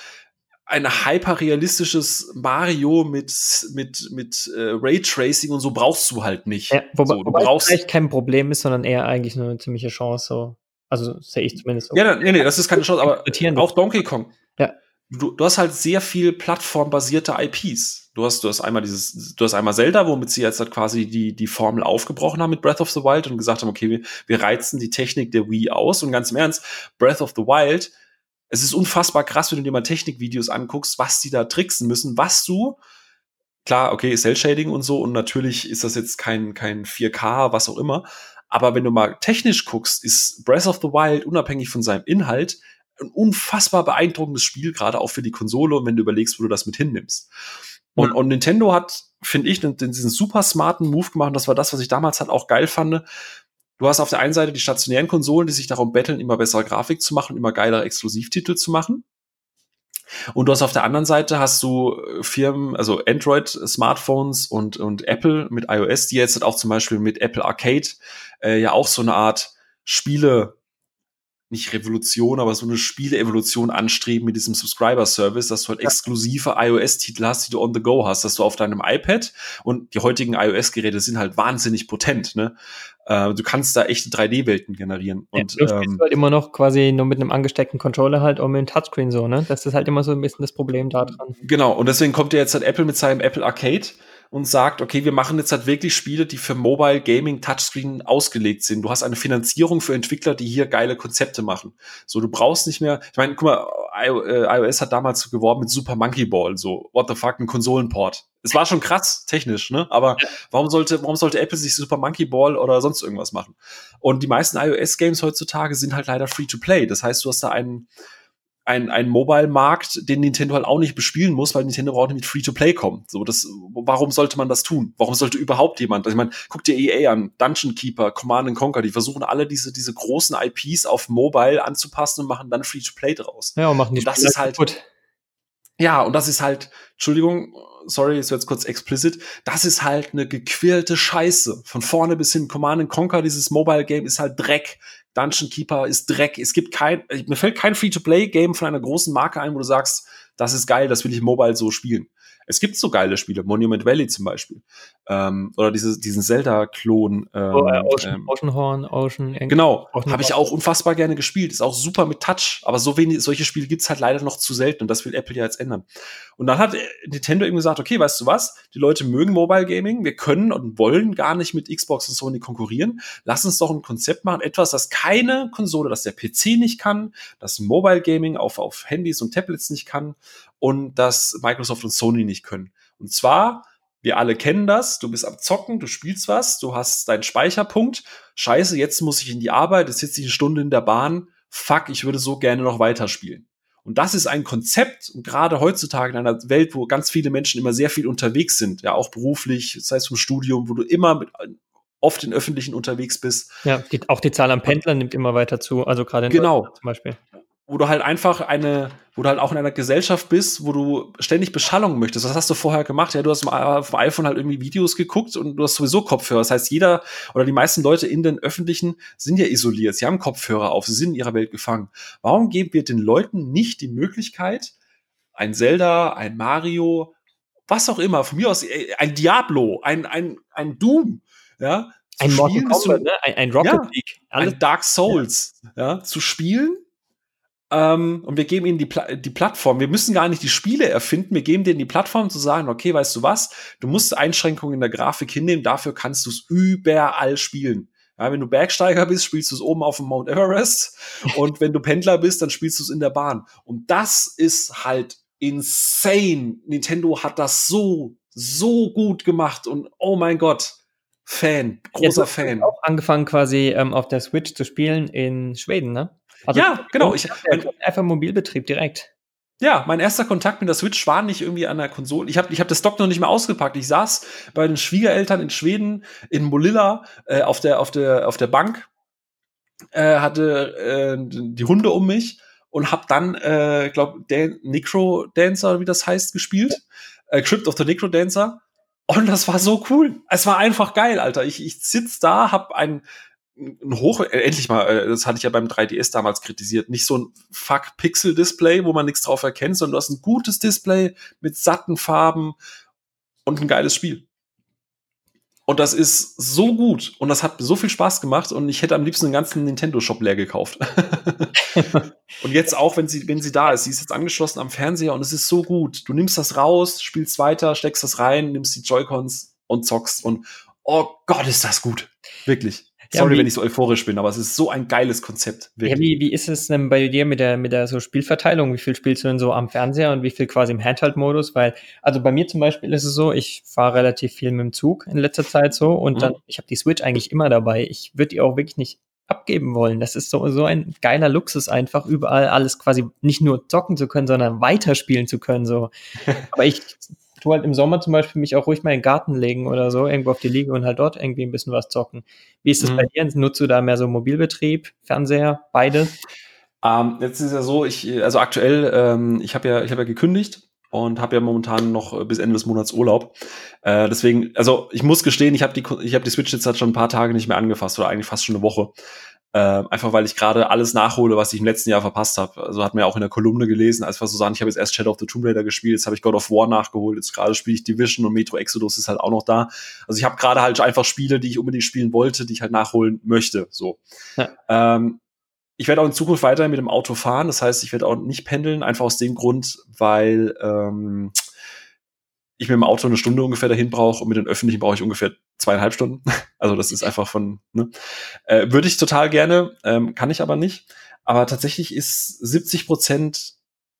ein hyperrealistisches Mario mit mit mit äh, Raytracing und so brauchst du halt nicht. Ja, wobei, so, du wobei brauchst vielleicht kein Problem ist, sondern eher eigentlich nur eine ziemliche Chance. So. Also sehe ich zumindest. So. Ja, nee, nee, das ist keine Chance, aber auch Donkey Kong. Ja. Du, du hast halt sehr viel plattformbasierte IPs. Du hast, du hast einmal dieses, du hast einmal Zelda, womit sie jetzt halt quasi die, die Formel aufgebrochen haben mit Breath of the Wild und gesagt haben, okay, wir, wir reizen die Technik der Wii aus und ganz im Ernst, Breath of the Wild, es ist unfassbar krass, wenn du dir mal Technikvideos anguckst, was die da tricksen müssen, was du, klar, okay, Cell-Shading und so und natürlich ist das jetzt kein, kein 4K, was auch immer, aber wenn du mal technisch guckst, ist Breath of the Wild unabhängig von seinem Inhalt ein unfassbar beeindruckendes Spiel, gerade auch für die Konsole und wenn du überlegst, wo du das mit hinnimmst. Und, und Nintendo hat, finde ich, diesen super smarten Move gemacht. Das war das, was ich damals halt auch geil fand. Du hast auf der einen Seite die stationären Konsolen, die sich darum betteln, immer bessere Grafik zu machen, immer geilere Exklusivtitel zu machen. Und du hast auf der anderen Seite hast du äh, Firmen, also Android-Smartphones und, und Apple mit iOS, die jetzt auch zum Beispiel mit Apple Arcade äh, ja auch so eine Art Spiele nicht Revolution, aber so eine Spiele-Evolution anstreben mit diesem Subscriber-Service, dass du halt ja. exklusive iOS-Titel hast, die du on the go hast, dass du auf deinem iPad und die heutigen iOS-Geräte sind halt wahnsinnig potent, ne? Äh, du kannst da echte 3D-Welten generieren. Und ja, du ähm, halt immer noch quasi nur mit einem angesteckten Controller halt und mit dem Touchscreen so, ne? Das ist halt immer so ein bisschen das Problem da dran. Genau, und deswegen kommt ja jetzt halt Apple mit seinem Apple Arcade und sagt, okay, wir machen jetzt halt wirklich Spiele, die für Mobile Gaming Touchscreen ausgelegt sind. Du hast eine Finanzierung für Entwickler, die hier geile Konzepte machen. So, du brauchst nicht mehr, ich meine, guck mal, iOS hat damals geworben mit Super Monkey Ball, so, what the fuck, ein Konsolenport. Es war schon krass technisch, ne? Aber warum sollte, warum sollte Apple sich Super Monkey Ball oder sonst irgendwas machen? Und die meisten iOS-Games heutzutage sind halt leider free to play. Das heißt, du hast da einen, ein, ein Mobile-Markt, den Nintendo halt auch nicht bespielen muss, weil Nintendo braucht nicht mit Free-to-Play kommen. So, das, warum sollte man das tun? Warum sollte überhaupt jemand? Also ich meine, guck dir EA an, Dungeon Keeper, Command Conquer, die versuchen alle diese, diese großen IPs auf Mobile anzupassen und machen dann Free-to-Play draus. Ja, und machen die und das ist halt, gut. Ja, und das ist halt, Entschuldigung, sorry, ist jetzt kurz explicit, das ist halt eine gequirlte Scheiße. Von vorne bis hin, Command Conquer, dieses Mobile Game ist halt Dreck. Dungeon Keeper ist Dreck. Es gibt kein, mir fällt kein Free-to-Play-Game von einer großen Marke ein, wo du sagst, das ist geil, das will ich mobile so spielen. Es gibt so geile Spiele, Monument Valley zum Beispiel. Ähm, oder diese, diesen Zelda-Klon. Ähm, oh, äh, Ocean, ähm, Oceanhorn, Ocean. Genau, habe ich auch unfassbar gerne gespielt. Ist auch super mit Touch, aber so wenig, solche Spiele gibt's halt leider noch zu selten und das will Apple ja jetzt ändern. Und dann hat Nintendo eben gesagt, okay, weißt du was? Die Leute mögen Mobile Gaming, wir können und wollen gar nicht mit Xbox und Sony konkurrieren. Lass uns doch ein Konzept machen, etwas, das keine Konsole, das der PC nicht kann, das Mobile Gaming auf, auf Handys und Tablets nicht kann und das Microsoft und Sony nicht können. Und zwar, wir alle kennen das, du bist am Zocken, du spielst was, du hast deinen Speicherpunkt, scheiße, jetzt muss ich in die Arbeit, jetzt sitze ich eine Stunde in der Bahn, fuck, ich würde so gerne noch weiterspielen. Und das ist ein Konzept, und gerade heutzutage in einer Welt, wo ganz viele Menschen immer sehr viel unterwegs sind, ja auch beruflich, sei es vom Studium, wo du immer mit oft in öffentlichen unterwegs bist. Ja, die, auch die Zahl an Pendlern nimmt immer weiter zu, also gerade in genau. zum Beispiel wo du halt einfach eine, wo du halt auch in einer Gesellschaft bist, wo du ständig Beschallung möchtest. Was hast du vorher gemacht? Ja, du hast auf dem iPhone halt irgendwie Videos geguckt und du hast sowieso Kopfhörer. Das heißt, jeder oder die meisten Leute in den öffentlichen sind ja isoliert. Sie haben Kopfhörer auf, sie sind in ihrer Welt gefangen. Warum geben wir den Leuten nicht die Möglichkeit, ein Zelda, ein Mario, was auch immer, von mir aus äh, ein Diablo, ein, ein, ein Doom, ja, ein Mortal Kombat, ne? ein, ein Rocket ja, League, ein Dark Souls, ja. ja, zu spielen ähm, und wir geben ihnen die, Pla die Plattform. Wir müssen gar nicht die Spiele erfinden. Wir geben denen die Plattform zu sagen, okay, weißt du was? Du musst Einschränkungen in der Grafik hinnehmen. Dafür kannst du es überall spielen. Ja, wenn du Bergsteiger bist, spielst du es oben auf dem Mount Everest. und wenn du Pendler bist, dann spielst du es in der Bahn. Und das ist halt insane. Nintendo hat das so, so gut gemacht. Und oh mein Gott. Fan, großer Jetzt Fan. Auch angefangen quasi ähm, auf der Switch zu spielen in Schweden, ne? Also ja, genau. Ich, mein, einfach Mobilbetrieb direkt. Ja, mein erster Kontakt mit der Switch war nicht irgendwie an der Konsole. Ich habe ich hab das Dock noch nicht mal ausgepackt. Ich saß bei den Schwiegereltern in Schweden in Molilla äh, auf, der, auf, der, auf der Bank, äh, hatte äh, die Hunde um mich und hab dann, äh, glaube Dan Necro Dancer, wie das heißt, gespielt. Äh, Crypt of the Necro Dancer. Und das war so cool. Es war einfach geil, Alter. Ich, ich sitz da, hab ein ein hoch, äh, endlich mal, äh, das hatte ich ja beim 3DS damals kritisiert, nicht so ein Fuck-Pixel-Display, wo man nichts drauf erkennt, sondern du hast ein gutes Display mit satten Farben und ein geiles Spiel. Und das ist so gut und das hat so viel Spaß gemacht und ich hätte am liebsten den ganzen Nintendo-Shop leer gekauft. *laughs* und jetzt auch, wenn sie, wenn sie da ist, sie ist jetzt angeschlossen am Fernseher und es ist so gut. Du nimmst das raus, spielst weiter, steckst das rein, nimmst die Joy-Cons und zockst und oh Gott, ist das gut. Wirklich. Sorry, ja, wenn ich so euphorisch bin, aber es ist so ein geiles Konzept. Ja, wie, wie ist es denn bei dir mit der, mit der so Spielverteilung? Wie viel spielst du denn so am Fernseher und wie viel quasi im Handheld-Modus? Weil, also bei mir zum Beispiel ist es so, ich fahre relativ viel mit dem Zug in letzter Zeit so und mhm. dann, ich habe die Switch eigentlich immer dabei. Ich würde die auch wirklich nicht abgeben wollen. Das ist so, so ein geiler Luxus einfach, überall alles quasi nicht nur zocken zu können, sondern weiterspielen zu können. So. *laughs* Aber ich tue halt im Sommer zum Beispiel mich auch ruhig mal in den Garten legen oder so, irgendwo auf die Liege und halt dort irgendwie ein bisschen was zocken. Wie ist das mhm. bei dir? Nutzt du da mehr so Mobilbetrieb, Fernseher, beides? Ähm, jetzt ist ja so, ich, also aktuell, ähm, ich habe ja, ich habe ja gekündigt und habe ja momentan noch bis Ende des Monats Urlaub. Äh, deswegen, also ich muss gestehen, ich habe die, ich habe die Switch jetzt halt schon ein paar Tage nicht mehr angefasst oder eigentlich fast schon eine Woche. Äh, einfach weil ich gerade alles nachhole, was ich im letzten Jahr verpasst habe. Also hat mir auch in der Kolumne gelesen, als wir so sagen, ich habe jetzt erst Shadow of the Tomb Raider gespielt, jetzt habe ich God of War nachgeholt, jetzt gerade spiele ich Division und Metro Exodus ist halt auch noch da. Also ich habe gerade halt einfach Spiele, die ich unbedingt spielen wollte, die ich halt nachholen möchte. So. Ja. Ähm, ich werde auch in Zukunft weiterhin mit dem Auto fahren, das heißt, ich werde auch nicht pendeln, einfach aus dem Grund, weil ähm, ich mit dem Auto eine Stunde ungefähr dahin brauche und mit den öffentlichen brauche ich ungefähr zweieinhalb Stunden. *laughs* Also das ist einfach von, ne? Äh, Würde ich total gerne, ähm, kann ich aber nicht. Aber tatsächlich ist 70 Prozent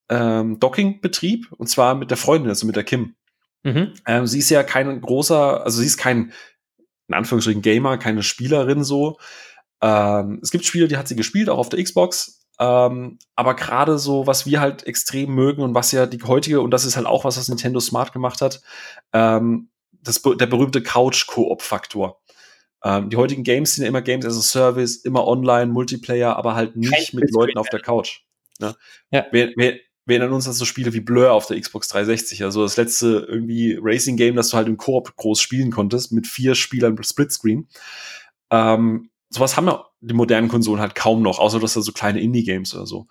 ähm, Docking-Betrieb und zwar mit der Freundin, also mit der Kim. Mhm. Ähm, sie ist ja kein großer, also sie ist kein, in Anführungsstrichen, Gamer, keine Spielerin so. Ähm, es gibt Spiele, die hat sie gespielt, auch auf der Xbox, ähm, aber gerade so, was wir halt extrem mögen und was ja die heutige, und das ist halt auch was, was Nintendo Smart gemacht hat, ähm, das, der berühmte Couch-Koop-Faktor. Ähm, die heutigen Games sind ja immer Games as a Service, immer online, Multiplayer, aber halt nicht mit Leuten auf der Couch. Ne? Ja. Wir, wir, wir erinnern uns an so Spiele wie Blur auf der Xbox 360, also das letzte irgendwie Racing-Game, das du halt im Koop groß spielen konntest, mit vier Spielern Splitscreen. Ähm, sowas haben wir die modernen Konsolen halt kaum noch, außer dass da so kleine Indie-Games oder so.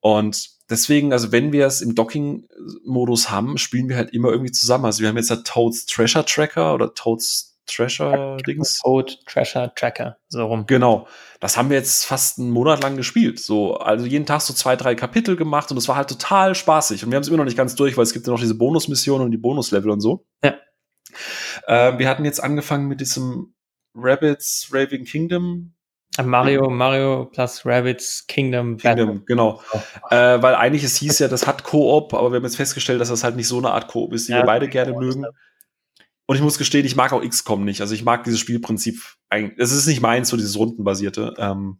Und deswegen, also wenn wir es im Docking-Modus haben, spielen wir halt immer irgendwie zusammen. Also wir haben jetzt ja Toads Treasure Tracker oder Toads Treasure Dings. Toad Treasure Tracker, so rum. Genau. Das haben wir jetzt fast einen Monat lang gespielt. So, also jeden Tag so zwei, drei Kapitel gemacht und es war halt total spaßig. Und wir haben es immer noch nicht ganz durch, weil es gibt ja noch diese Bonusmissionen und die Bonuslevel und so. Ja. Äh, wir hatten jetzt angefangen mit diesem Rabbits Raving Kingdom. Mario, Mario plus Rabbits Kingdom. Kingdom, Battle. genau. Oh. Äh, weil eigentlich es hieß ja, das hat Koop, aber wir haben jetzt festgestellt, dass das halt nicht so eine Art Koop ist, die ja, wir beide gerne mögen. Und ich muss gestehen, ich mag auch XCOM nicht. Also ich mag dieses Spielprinzip eigentlich. Es ist nicht meins, so dieses rundenbasierte. Ähm,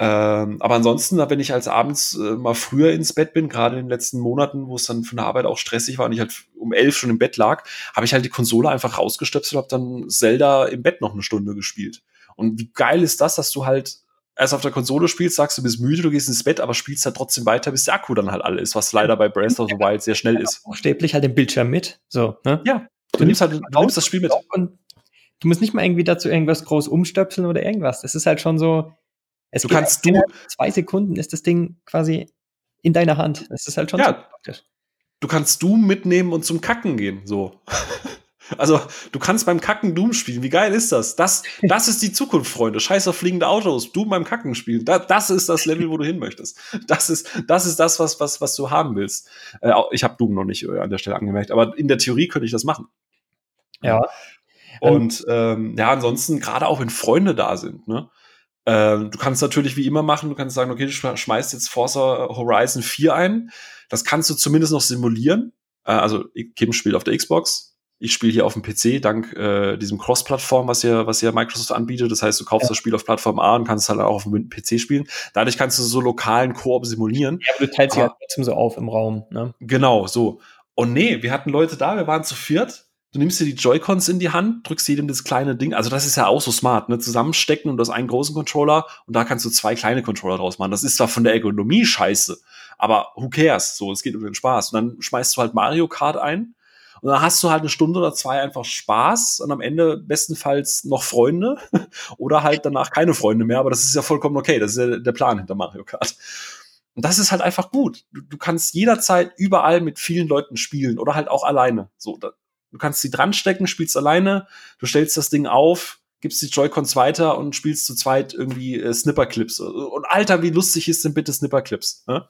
ähm, aber ansonsten, wenn ich als abends äh, mal früher ins Bett bin, gerade in den letzten Monaten, wo es dann von der Arbeit auch stressig war und ich halt um elf schon im Bett lag, habe ich halt die Konsole einfach rausgestöpselt und habe dann Zelda im Bett noch eine Stunde gespielt. Und wie geil ist das, dass du halt erst auf der Konsole spielst, sagst du bist müde, du gehst ins Bett, aber spielst halt trotzdem weiter, bis der Akku dann halt alle ist, was leider bei Breath of the *laughs* Wild sehr schnell ist. Stäblich halt den Bildschirm mit, so, ne? Ja, du, du nimmst halt, du nimmst das Spiel mit. Und du musst nicht mal irgendwie dazu irgendwas groß umstöpseln oder irgendwas. Das ist halt schon so, es du kannst du zwei Sekunden ist das Ding quasi in deiner Hand. Das ist halt schon ja, so praktisch. Du kannst Doom mitnehmen und zum Kacken gehen, so. *laughs* Also, du kannst beim Kacken Doom spielen. Wie geil ist das? Das, das ist die Zukunft, Freunde. Scheiß auf fliegende Autos. Doom beim Kacken spielen. Da, das ist das Level, wo du hin möchtest. Das ist, das ist das, was, was, was du haben willst. Äh, ich habe Doom noch nicht äh, an der Stelle angemerkt, aber in der Theorie könnte ich das machen. Ja. Und ähm, ja, ansonsten, gerade auch wenn Freunde da sind, ne? Ähm, du kannst natürlich wie immer machen, du kannst sagen, okay, du schmeißt jetzt Forza Horizon 4 ein. Das kannst du zumindest noch simulieren. Äh, also Kim spielt auf der Xbox, ich spiele hier auf dem PC dank äh, diesem Cross-Plattform, was ja, was ja Microsoft anbietet. Das heißt, du kaufst ja. das Spiel auf Plattform A und kannst es halt auch auf dem PC spielen. Dadurch kannst du so lokalen Koop simulieren. Ja, aber du teilst sie halt trotzdem so auf im Raum. Ne? Genau, so. Und nee, wir hatten Leute da, wir waren zu viert du nimmst dir die Joy-Cons in die Hand, drückst jedem das kleine Ding, also das ist ja auch so smart, ne, zusammenstecken und du hast einen großen Controller und da kannst du zwei kleine Controller draus machen. Das ist zwar von der Ergonomie scheiße, aber who cares? So, es geht um den Spaß. Und dann schmeißt du halt Mario Kart ein und dann hast du halt eine Stunde oder zwei einfach Spaß und am Ende bestenfalls noch Freunde *laughs* oder halt danach keine Freunde mehr, aber das ist ja vollkommen okay. Das ist ja der Plan hinter Mario Kart. Und das ist halt einfach gut. Du, du kannst jederzeit überall mit vielen Leuten spielen oder halt auch alleine. So, da, Du kannst sie dran stecken, spielst alleine, du stellst das Ding auf, gibst die Joy-Cons weiter und spielst zu zweit irgendwie äh, Snipper-Clips. Und Alter, wie lustig ist denn bitte Snipper-Clips? Ne?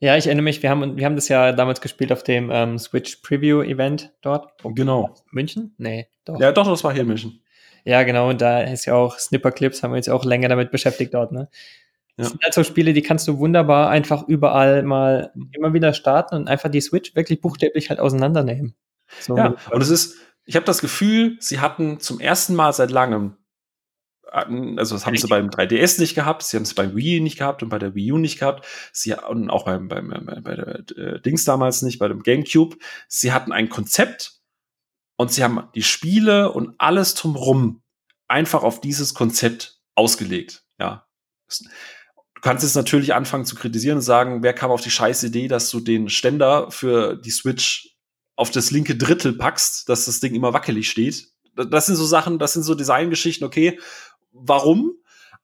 Ja, ich erinnere mich, wir haben, wir haben das ja damals gespielt auf dem ähm, Switch Preview Event dort. Genau. München? Nee, doch. Ja, doch, das war hier in München. Ja, genau, und da ist ja auch Snipper Clips, haben wir uns auch länger damit beschäftigt dort, ne? Das ja. sind halt so Spiele, die kannst du wunderbar einfach überall mal immer wieder starten und einfach die Switch wirklich buchstäblich halt auseinandernehmen. So ja, und es ist, ich habe das Gefühl, sie hatten zum ersten Mal seit langem, also das haben sie beim 3DS nicht gehabt, sie haben es beim Wii nicht gehabt und bei der Wii U nicht gehabt, sie und auch beim, beim, bei der äh, Dings damals nicht, bei dem GameCube. Sie hatten ein Konzept und sie haben die Spiele und alles drumrum einfach auf dieses Konzept ausgelegt. Ja, kannst jetzt natürlich anfangen zu kritisieren und sagen, wer kam auf die scheiß Idee, dass du den Ständer für die Switch auf das linke Drittel packst, dass das Ding immer wackelig steht. Das sind so Sachen, das sind so Designgeschichten, okay, warum?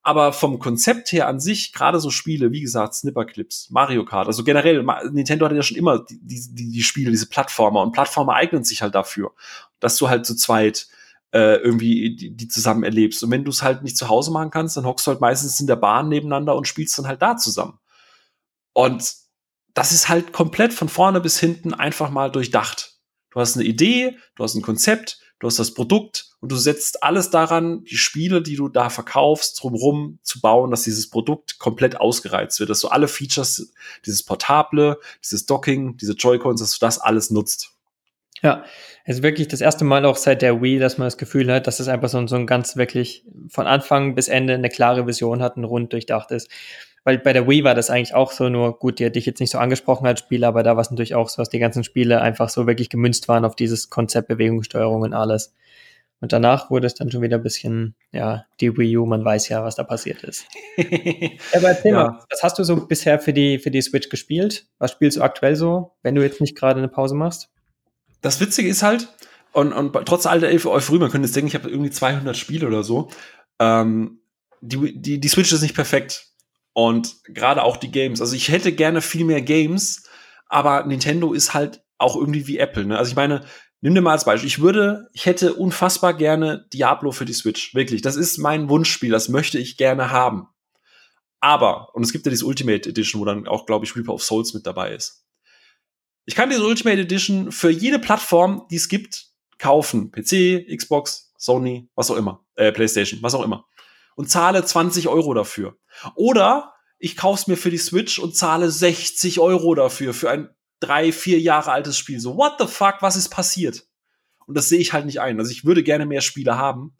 Aber vom Konzept her an sich, gerade so Spiele, wie gesagt, Snipperclips, Mario Kart, also generell, Nintendo hatte ja schon immer die, die, die Spiele, diese Plattformer und Plattformer eignen sich halt dafür, dass du halt zu zweit äh, irgendwie die, die zusammen erlebst. Und wenn du es halt nicht zu Hause machen kannst, dann hockst du halt meistens in der Bahn nebeneinander und spielst dann halt da zusammen. Und das ist halt komplett von vorne bis hinten einfach mal durchdacht. Du hast eine Idee, du hast ein Konzept, du hast das Produkt und du setzt alles daran, die Spiele, die du da verkaufst, drumherum zu bauen, dass dieses Produkt komplett ausgereizt wird, dass du alle Features, dieses Portable, dieses Docking, diese Joy-Cons, dass du das alles nutzt. Ja, es ist wirklich das erste Mal auch seit der Wii, dass man das Gefühl hat, dass es einfach so, so ein ganz wirklich von Anfang bis Ende eine klare Vision hat und rund durchdacht ist. Weil bei der Wii war das eigentlich auch so, nur gut, die hat dich jetzt nicht so angesprochen als Spieler, aber da war es natürlich auch so, dass die ganzen Spiele einfach so wirklich gemünzt waren auf dieses Konzept Bewegungssteuerung und alles. Und danach wurde es dann schon wieder ein bisschen, ja, die Wii U, man weiß ja, was da passiert ist. *laughs* aber erzähl ja. mal, was hast du so bisher für die, für die Switch gespielt? Was spielst du aktuell so, wenn du jetzt nicht gerade eine Pause machst? das Witzige ist halt, und, und trotz all der Euphorie, man könnte jetzt denken, ich habe irgendwie 200 Spiele oder so, ähm, die, die, die Switch ist nicht perfekt. Und gerade auch die Games. Also ich hätte gerne viel mehr Games, aber Nintendo ist halt auch irgendwie wie Apple. Ne? Also ich meine, nimm dir mal als Beispiel. Ich würde, ich hätte unfassbar gerne Diablo für die Switch. Wirklich. Das ist mein Wunschspiel. Das möchte ich gerne haben. Aber, und es gibt ja diese Ultimate Edition, wo dann auch, glaube ich, Reaper of Souls mit dabei ist. Ich kann diese Ultimate Edition für jede Plattform, die es gibt, kaufen. PC, Xbox, Sony, was auch immer. Äh, PlayStation, was auch immer. Und zahle 20 Euro dafür. Oder ich kaufe es mir für die Switch und zahle 60 Euro dafür, für ein drei, vier Jahre altes Spiel. So, what the fuck, was ist passiert? Und das sehe ich halt nicht ein. Also ich würde gerne mehr Spiele haben,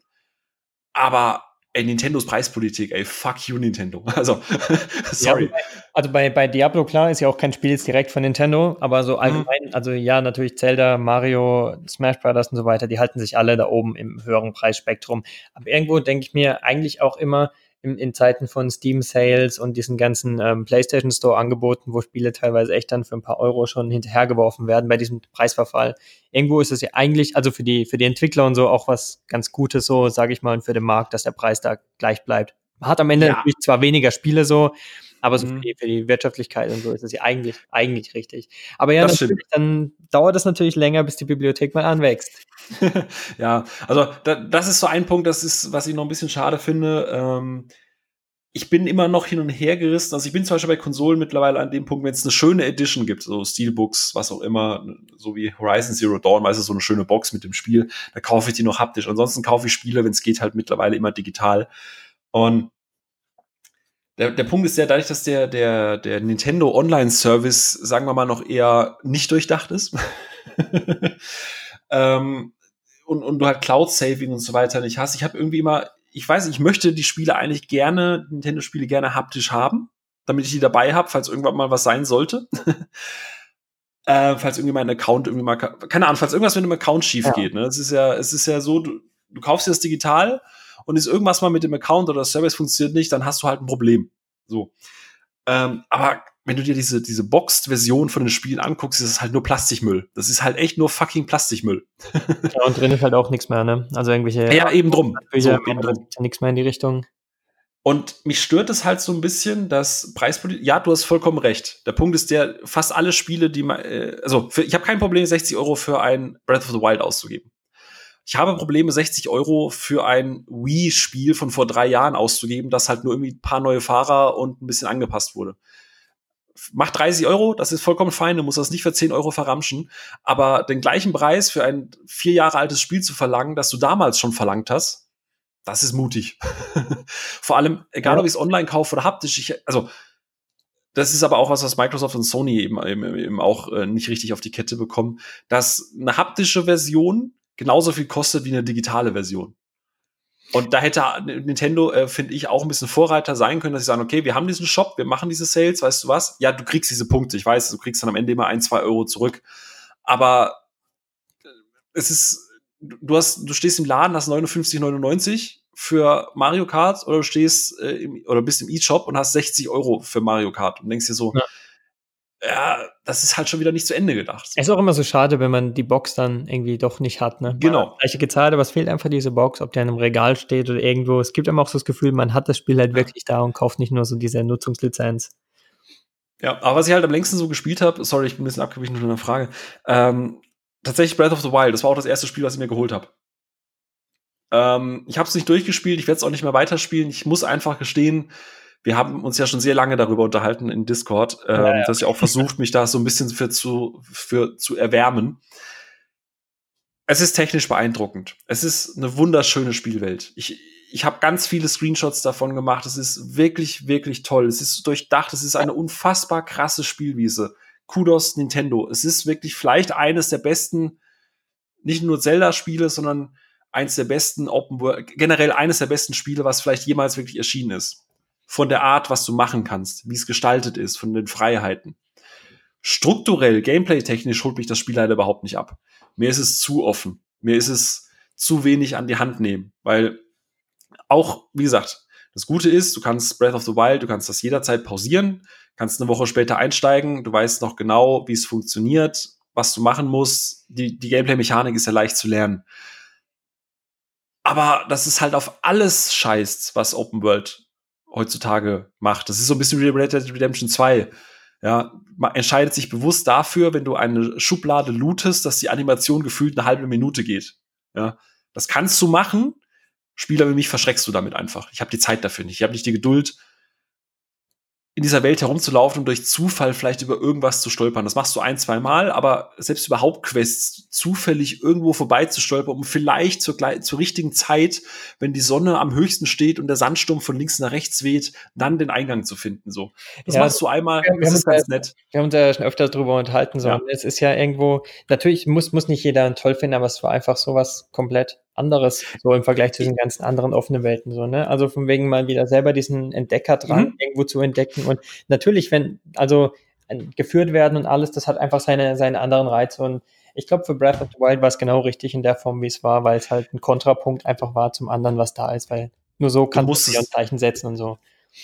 aber ey, Nintendos Preispolitik, ey, fuck you, Nintendo. *laughs* Also, *laughs* sorry. Ja, also bei, bei Diablo, klar, ist ja auch kein Spiel jetzt direkt von Nintendo, aber so mhm. allgemein, mhm. also ja, natürlich Zelda, Mario, Smash Brothers und so weiter, die halten sich alle da oben im höheren Preisspektrum. Aber irgendwo denke ich mir eigentlich auch immer, in, in Zeiten von Steam Sales und diesen ganzen ähm, PlayStation Store Angeboten, wo Spiele teilweise echt dann für ein paar Euro schon hinterhergeworfen werden bei diesem Preisverfall. Irgendwo ist es ja eigentlich, also für die, für die Entwickler und so auch was ganz Gutes so, sage ich mal, und für den Markt, dass der Preis da gleich bleibt. Man hat am Ende ja. natürlich zwar weniger Spiele so, aber so mhm. für, die, für, die, Wirtschaftlichkeit und so ist es ja eigentlich, eigentlich richtig. Aber ja, natürlich, dann dauert es natürlich länger, bis die Bibliothek mal anwächst. *laughs* ja, also da, das ist so ein Punkt, das ist, was ich noch ein bisschen schade finde. Ähm, ich bin immer noch hin und her gerissen. Also ich bin zum Beispiel bei Konsolen mittlerweile an dem Punkt, wenn es eine schöne Edition gibt, so Steelbooks, was auch immer, so wie Horizon Zero Dawn, weißt du, so eine schöne Box mit dem Spiel, da kaufe ich die noch haptisch. Ansonsten kaufe ich Spiele, wenn es geht, halt mittlerweile immer digital. Und der, der Punkt ist ja, dadurch, dass der, der, der Nintendo Online-Service, sagen wir mal, noch eher nicht durchdacht ist. *laughs* ähm, und, und du halt Cloud-Saving und so weiter nicht hast. Ich habe irgendwie immer, ich weiß, ich möchte die Spiele eigentlich gerne, Nintendo-Spiele gerne haptisch haben, damit ich die dabei habe, falls irgendwann mal was sein sollte. *laughs* äh, falls irgendwie mein Account irgendwie mal, keine Ahnung, falls irgendwas mit dem Account schief ja. geht. Ne? Es ist ja, es ist ja so, du, du kaufst dir das digital und ist irgendwas mal mit dem Account oder Service funktioniert nicht, dann hast du halt ein Problem. So. Ähm, aber wenn du dir diese, diese Boxed-Version von den Spielen anguckst, ist es halt nur Plastikmüll. Das ist halt echt nur fucking Plastikmüll. *laughs* ja, und drin ist halt auch nichts mehr, ne? Also irgendwelche. Ja, eben drum. So, eben drum. Nichts mehr in die Richtung. Und mich stört es halt so ein bisschen, dass Preispolitik. Ja, du hast vollkommen recht. Der Punkt ist der, fast alle Spiele, die man. Äh, also, für, ich habe kein Problem, 60 Euro für ein Breath of the Wild auszugeben. Ich habe Probleme, 60 Euro für ein Wii-Spiel von vor drei Jahren auszugeben, das halt nur irgendwie ein paar neue Fahrer und ein bisschen angepasst wurde. Macht 30 Euro, das ist vollkommen fein, du musst das nicht für 10 Euro verramschen, aber den gleichen Preis für ein vier Jahre altes Spiel zu verlangen, das du damals schon verlangt hast, das ist mutig. *laughs* Vor allem, egal ob ich es online kaufe oder haptisch, ich, also das ist aber auch was, was Microsoft und Sony eben, eben, eben auch äh, nicht richtig auf die Kette bekommen, dass eine haptische Version genauso viel kostet wie eine digitale Version. Und da hätte Nintendo, äh, finde ich, auch ein bisschen Vorreiter sein können, dass sie sagen, okay, wir haben diesen Shop, wir machen diese Sales, weißt du was? Ja, du kriegst diese Punkte. Ich weiß, du kriegst dann am Ende immer ein, zwei Euro zurück. Aber äh, es ist, du hast, du stehst im Laden, hast 59,99 für Mario Kart oder du stehst äh, im, oder bist im E-Shop und hast 60 Euro für Mario Kart und denkst dir so, ja. ja. Das ist halt schon wieder nicht zu Ende gedacht. Es ist auch immer so schade, wenn man die Box dann irgendwie doch nicht hat. Ne? Genau. Gleiche gezahlt, aber es fehlt einfach diese Box, ob der in einem Regal steht oder irgendwo. Es gibt immer auch so das Gefühl, man hat das Spiel halt wirklich da und kauft nicht nur so diese Nutzungslizenz. Ja, aber was ich halt am längsten so gespielt habe, sorry, ich bin ein bisschen abgewichen von einer Frage, ähm, tatsächlich Breath of the Wild, das war auch das erste Spiel, was ich mir geholt habe. Ähm, ich habe es nicht durchgespielt, ich werde es auch nicht mehr weiterspielen. Ich muss einfach gestehen, wir haben uns ja schon sehr lange darüber unterhalten in Discord, ähm, ja, ja. dass ich auch versucht, mich da so ein bisschen für zu, für zu erwärmen. Es ist technisch beeindruckend. Es ist eine wunderschöne Spielwelt. Ich, ich habe ganz viele Screenshots davon gemacht. Es ist wirklich, wirklich toll. Es ist durchdacht. Es ist eine unfassbar krasse Spielwiese. Kudos Nintendo. Es ist wirklich vielleicht eines der besten, nicht nur Zelda-Spiele, sondern eines der besten Open World, generell eines der besten Spiele, was vielleicht jemals wirklich erschienen ist. Von der Art, was du machen kannst, wie es gestaltet ist, von den Freiheiten. Strukturell, gameplay-technisch holt mich das Spiel leider überhaupt nicht ab. Mir ist es zu offen. Mir ist es zu wenig an die Hand nehmen, weil auch, wie gesagt, das Gute ist, du kannst Breath of the Wild, du kannst das jederzeit pausieren, kannst eine Woche später einsteigen, du weißt noch genau, wie es funktioniert, was du machen musst. Die, die Gameplay-Mechanik ist ja leicht zu lernen. Aber das ist halt auf alles scheißt, was Open World heutzutage macht. Das ist so ein bisschen wie Red Dead Redemption 2. Ja, man entscheidet sich bewusst dafür, wenn du eine Schublade lootest, dass die Animation gefühlt eine halbe Minute geht. Ja, das kannst du machen. Spieler wie mich verschreckst du damit einfach. Ich habe die Zeit dafür nicht. Ich habe nicht die Geduld, in dieser Welt herumzulaufen und durch Zufall vielleicht über irgendwas zu stolpern. Das machst du ein, zwei Mal, aber selbst über Hauptquests zufällig irgendwo vorbeizustolpern, um vielleicht zur, zur richtigen Zeit, wenn die Sonne am höchsten steht und der Sandsturm von links nach rechts weht, dann den Eingang zu finden. So, das ja, machst du einmal. Wir, das ist ganz ja, nett. Wir haben uns ja schon öfter darüber unterhalten. So, ja. es ist ja irgendwo natürlich muss muss nicht jeder toll finden, aber es war einfach so was komplett anderes, so im Vergleich zu den ganzen anderen offenen Welten, so, ne? Also von wegen mal wieder selber diesen Entdecker dran, mhm. irgendwo zu entdecken. Und natürlich, wenn, also geführt werden und alles, das hat einfach seine, seine anderen Reize. Und ich glaube, für Breath of the Wild war es genau richtig in der Form, wie es war, weil es halt ein Kontrapunkt einfach war zum anderen, was da ist, weil nur so kann man ein Zeichen setzen und so.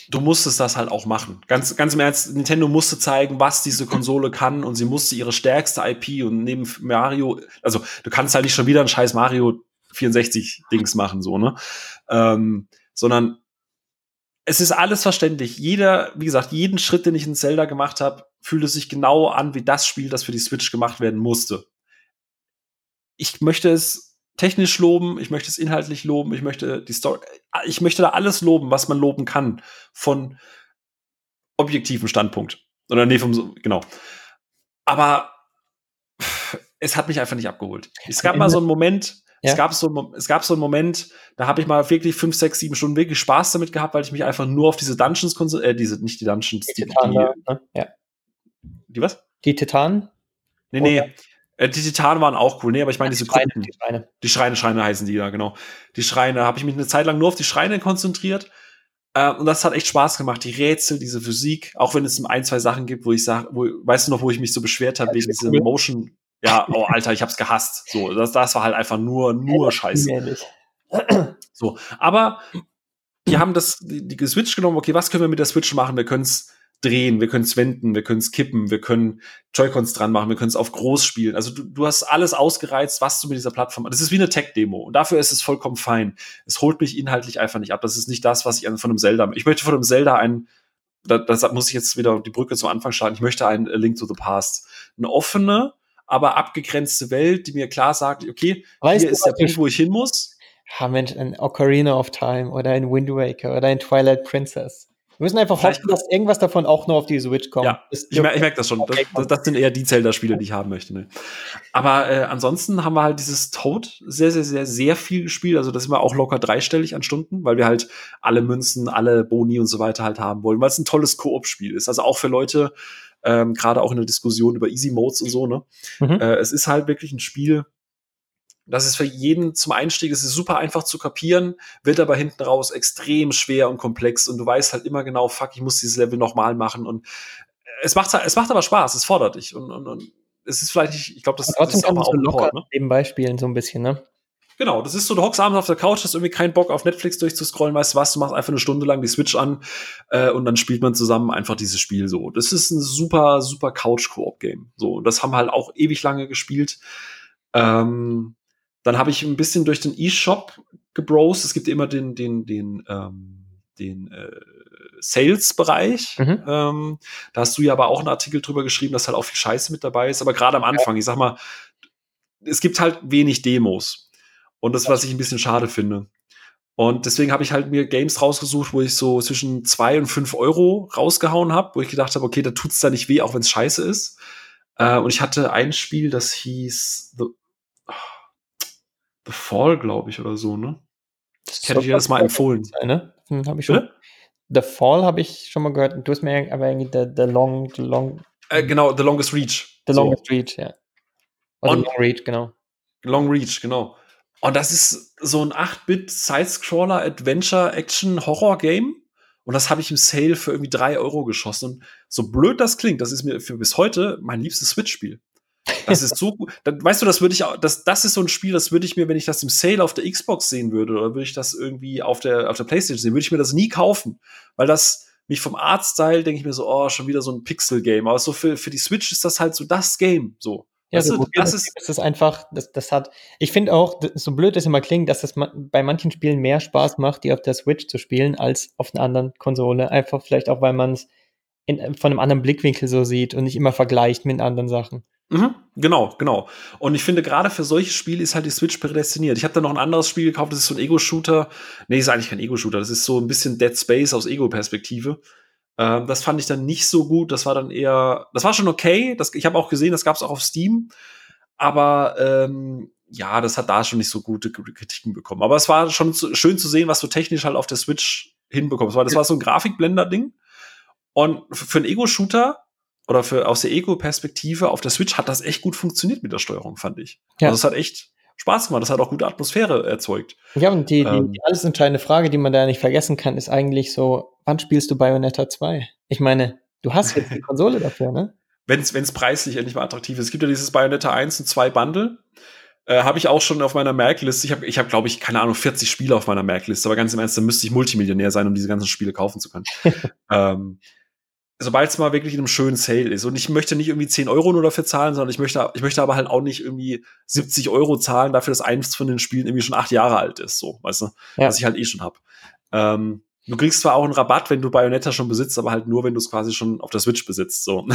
Du musstest das halt auch machen. Ganz, ganz im Ernst, Nintendo musste zeigen, was diese Konsole kann und sie musste ihre stärkste IP und neben Mario, also du kannst halt nicht schon wieder ein scheiß Mario 64 Dings machen, so, ne? Ähm, sondern es ist alles verständlich. Jeder, wie gesagt, jeden Schritt, den ich in Zelda gemacht habe, fühlte sich genau an wie das Spiel, das für die Switch gemacht werden musste. Ich möchte es technisch loben, ich möchte es inhaltlich loben, ich möchte die Story, ich möchte da alles loben, was man loben kann von objektivem Standpunkt. Oder nee, vom, genau. Aber es hat mich einfach nicht abgeholt. Es gab mal so einen Moment, ja. Es, gab so, es gab so einen Moment, da habe ich mal wirklich fünf, sechs, sieben Stunden wirklich Spaß damit gehabt, weil ich mich einfach nur auf diese Dungeons konzentriert, äh, diese, nicht die Dungeons, die, die, Titan, die, ne? ja. die was? Die Titanen? Nee, nee. Äh, die Titanen waren auch cool. Nee, aber ich meine diese Schreine, Gruppen. Die Schreine. Die Schreine, Schreine heißen die da, genau. Die Schreine, habe ich mich eine Zeit lang nur auf die Schreine konzentriert. Äh, und das hat echt Spaß gemacht. Die Rätsel, diese Physik, auch wenn es ein, zwei Sachen gibt, wo ich sage, weißt du noch, wo ich mich so beschwert habe, wegen diesem Motion, ja, oh Alter, ich hab's gehasst. So, das, das war halt einfach nur, nur Scheiße. So, aber wir haben das, die, die Switch genommen, okay, was können wir mit der Switch machen? Wir können's drehen, wir können's wenden, wir können's kippen, wir können Joy-Cons dran machen, wir können's auf groß spielen. Also du, du hast alles ausgereizt, was du mit dieser Plattform, das ist wie eine Tech-Demo und dafür ist es vollkommen fein. Es holt mich inhaltlich einfach nicht ab. Das ist nicht das, was ich von einem Zelda, ich möchte von einem Zelda ein, da, das muss ich jetzt wieder die Brücke zum Anfang starten, ich möchte ein Link to the Past. Eine offene, aber abgegrenzte Welt, die mir klar sagt, okay, weißt hier ist der Punkt, wo ich hin muss. Ja, Mensch, ein Ocarina of Time oder ein Wind Waker oder ein Twilight Princess. Wir müssen einfach Vielleicht hoffen, dass irgendwas davon auch nur auf die Switch kommt. Ja, ich, mer ich merke das schon. Das, das, sind eher die Zelda-Spiele, die ich haben möchte. Ne? Aber äh, ansonsten haben wir halt dieses Toad sehr, sehr, sehr, sehr viel gespielt. Also das sind wir auch locker dreistellig an Stunden, weil wir halt alle Münzen, alle Boni und so weiter halt haben wollen, weil es ein tolles Koop-Spiel ist. Also auch für Leute, ähm, gerade auch in der Diskussion über Easy Modes und so. Ne? Mhm. Äh, es ist halt wirklich ein Spiel, das ist für jeden zum Einstieg, es ist super einfach zu kapieren, wird aber hinten raus extrem schwer und komplex und du weißt halt immer genau, fuck, ich muss dieses Level nochmal machen und es macht, es macht aber Spaß, es fordert dich und, und, und es ist vielleicht nicht, ich glaube, das, das ist aber auch locker ne? nebenbei spielen so ein bisschen, ne? Genau, das ist so, du hockst abends auf der Couch, hast irgendwie keinen Bock auf Netflix durchzuscrollen, weißt du was, du machst einfach eine Stunde lang die Switch an äh, und dann spielt man zusammen einfach dieses Spiel so. Das ist ein super, super Couch-Koop-Game. So, und das haben wir halt auch ewig lange gespielt. Ähm, dann habe ich ein bisschen durch den E-Shop gebrowst. Es gibt immer den, den, den, ähm, den äh, Sales-Bereich. Mhm. Ähm, da hast du ja aber auch einen Artikel drüber geschrieben, dass halt auch viel Scheiße mit dabei ist. Aber gerade am Anfang, ich sag mal, es gibt halt wenig Demos. Und das, was ich ein bisschen schade finde. Und deswegen habe ich halt mir Games rausgesucht, wo ich so zwischen zwei und fünf Euro rausgehauen habe, wo ich gedacht habe, okay, da tut's da nicht weh, auch wenn es scheiße ist. Äh, und ich hatte ein Spiel, das hieß The, The Fall, glaube ich, oder so, ne? Das, hätte ich dir das mal empfohlen. Sein, ne? Hm, hab ich schon. Bitte? The Fall habe ich schon mal gehört. Du hast mir aber irgendwie The, the Long, the Long. Äh, genau, The Longest Reach. The so. Longest Reach, ja. Oder Long Reach, genau. Long Reach, genau. Und das ist so ein 8-Bit Sidescroller Adventure Action Horror Game. Und das habe ich im Sale für irgendwie drei Euro geschossen. Und so blöd das klingt, das ist mir für bis heute mein liebstes Switch-Spiel. Das ist so gut. Weißt du, das würde ich auch, das, das ist so ein Spiel, das würde ich mir, wenn ich das im Sale auf der Xbox sehen würde, oder würde ich das irgendwie auf der, auf der Playstation sehen, würde ich mir das nie kaufen. Weil das mich vom Artstyle denke ich mir so, oh, schon wieder so ein Pixel-Game. Aber so für, für die Switch ist das halt so das Game. So. Ja, so du, das ist, das ist einfach, das, das hat, ich finde auch, so blöd es immer klingt, dass das bei manchen Spielen mehr Spaß macht, die auf der Switch zu spielen, als auf einer anderen Konsole. Einfach vielleicht auch, weil man es von einem anderen Blickwinkel so sieht und nicht immer vergleicht mit anderen Sachen. Mhm, genau, genau. Und ich finde, gerade für solche Spiele ist halt die Switch prädestiniert. Ich habe da noch ein anderes Spiel gekauft, das ist so ein Ego-Shooter. Nee, ist eigentlich kein Ego-Shooter, das ist so ein bisschen Dead Space aus Ego-Perspektive. Ähm, das fand ich dann nicht so gut. Das war dann eher, das war schon okay. Das, ich habe auch gesehen, das gab es auch auf Steam. Aber ähm, ja, das hat da schon nicht so gute Kritiken bekommen. Aber es war schon zu, schön zu sehen, was du technisch halt auf der Switch hinbekommst. Weil das war so ein Grafikblender-Ding. Und für einen Ego-Shooter oder für aus der Ego-Perspektive auf der Switch hat das echt gut funktioniert mit der Steuerung, fand ich. Ja. Also es hat echt Spaß gemacht. Das hat auch gute Atmosphäre erzeugt. Ja, und die, ähm, die, die alles entscheidende Frage, die man da nicht vergessen kann, ist eigentlich so, wann spielst du Bayonetta 2? Ich meine, du hast jetzt die *laughs* Konsole dafür, ne? Wenn es preislich endlich mal attraktiv ist. Es gibt ja dieses Bayonetta 1 und 2 Bundle. Äh, habe ich auch schon auf meiner Merkliste. Ich habe, ich hab, glaube ich, keine Ahnung, 40 Spiele auf meiner Merkliste. Aber ganz im Ernst, da müsste ich Multimillionär sein, um diese ganzen Spiele kaufen zu können. *laughs* ähm, sobald es mal wirklich in einem schönen Sale ist. Und ich möchte nicht irgendwie 10 Euro nur dafür zahlen, sondern ich möchte, ich möchte aber halt auch nicht irgendwie 70 Euro zahlen dafür, dass eins von den Spielen irgendwie schon acht Jahre alt ist, so, weißt du, ja. was ich halt eh schon hab. Ähm, du kriegst zwar auch einen Rabatt, wenn du Bayonetta schon besitzt, aber halt nur, wenn du es quasi schon auf der Switch besitzt, so.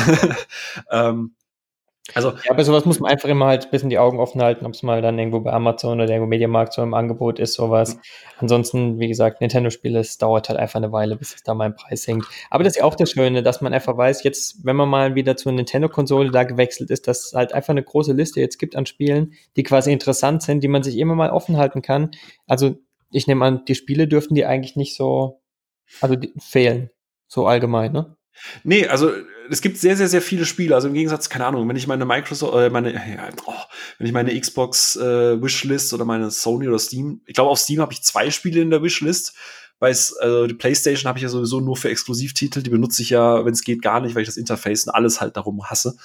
*laughs* ähm, also, ja, aber sowas muss man einfach immer halt ein bisschen die Augen offen halten, ob es mal dann irgendwo bei Amazon oder irgendwo Mediamarkt so im Angebot ist, sowas. Mhm. Ansonsten, wie gesagt, Nintendo-Spiele, es dauert halt einfach eine Weile, bis es da mal im Preis hängt. Aber das ist ja auch das Schöne, dass man einfach weiß, jetzt, wenn man mal wieder zur Nintendo-Konsole da gewechselt ist, dass es halt einfach eine große Liste jetzt gibt an Spielen, die quasi interessant sind, die man sich immer mal offen halten kann. Also, ich nehme an, die Spiele dürften die eigentlich nicht so, also fehlen, so allgemein, ne? Nee, also es gibt sehr, sehr, sehr viele Spiele. Also im Gegensatz, keine Ahnung, wenn ich meine Microsoft, äh, meine, *laughs* ja, oh, wenn ich meine Xbox äh, Wishlist oder meine Sony oder Steam, ich glaube auf Steam habe ich zwei Spiele in der Wishlist, weil also die PlayStation habe ich ja sowieso nur für Exklusivtitel, die benutze ich ja, wenn es geht, gar nicht, weil ich das Interface und alles halt darum hasse.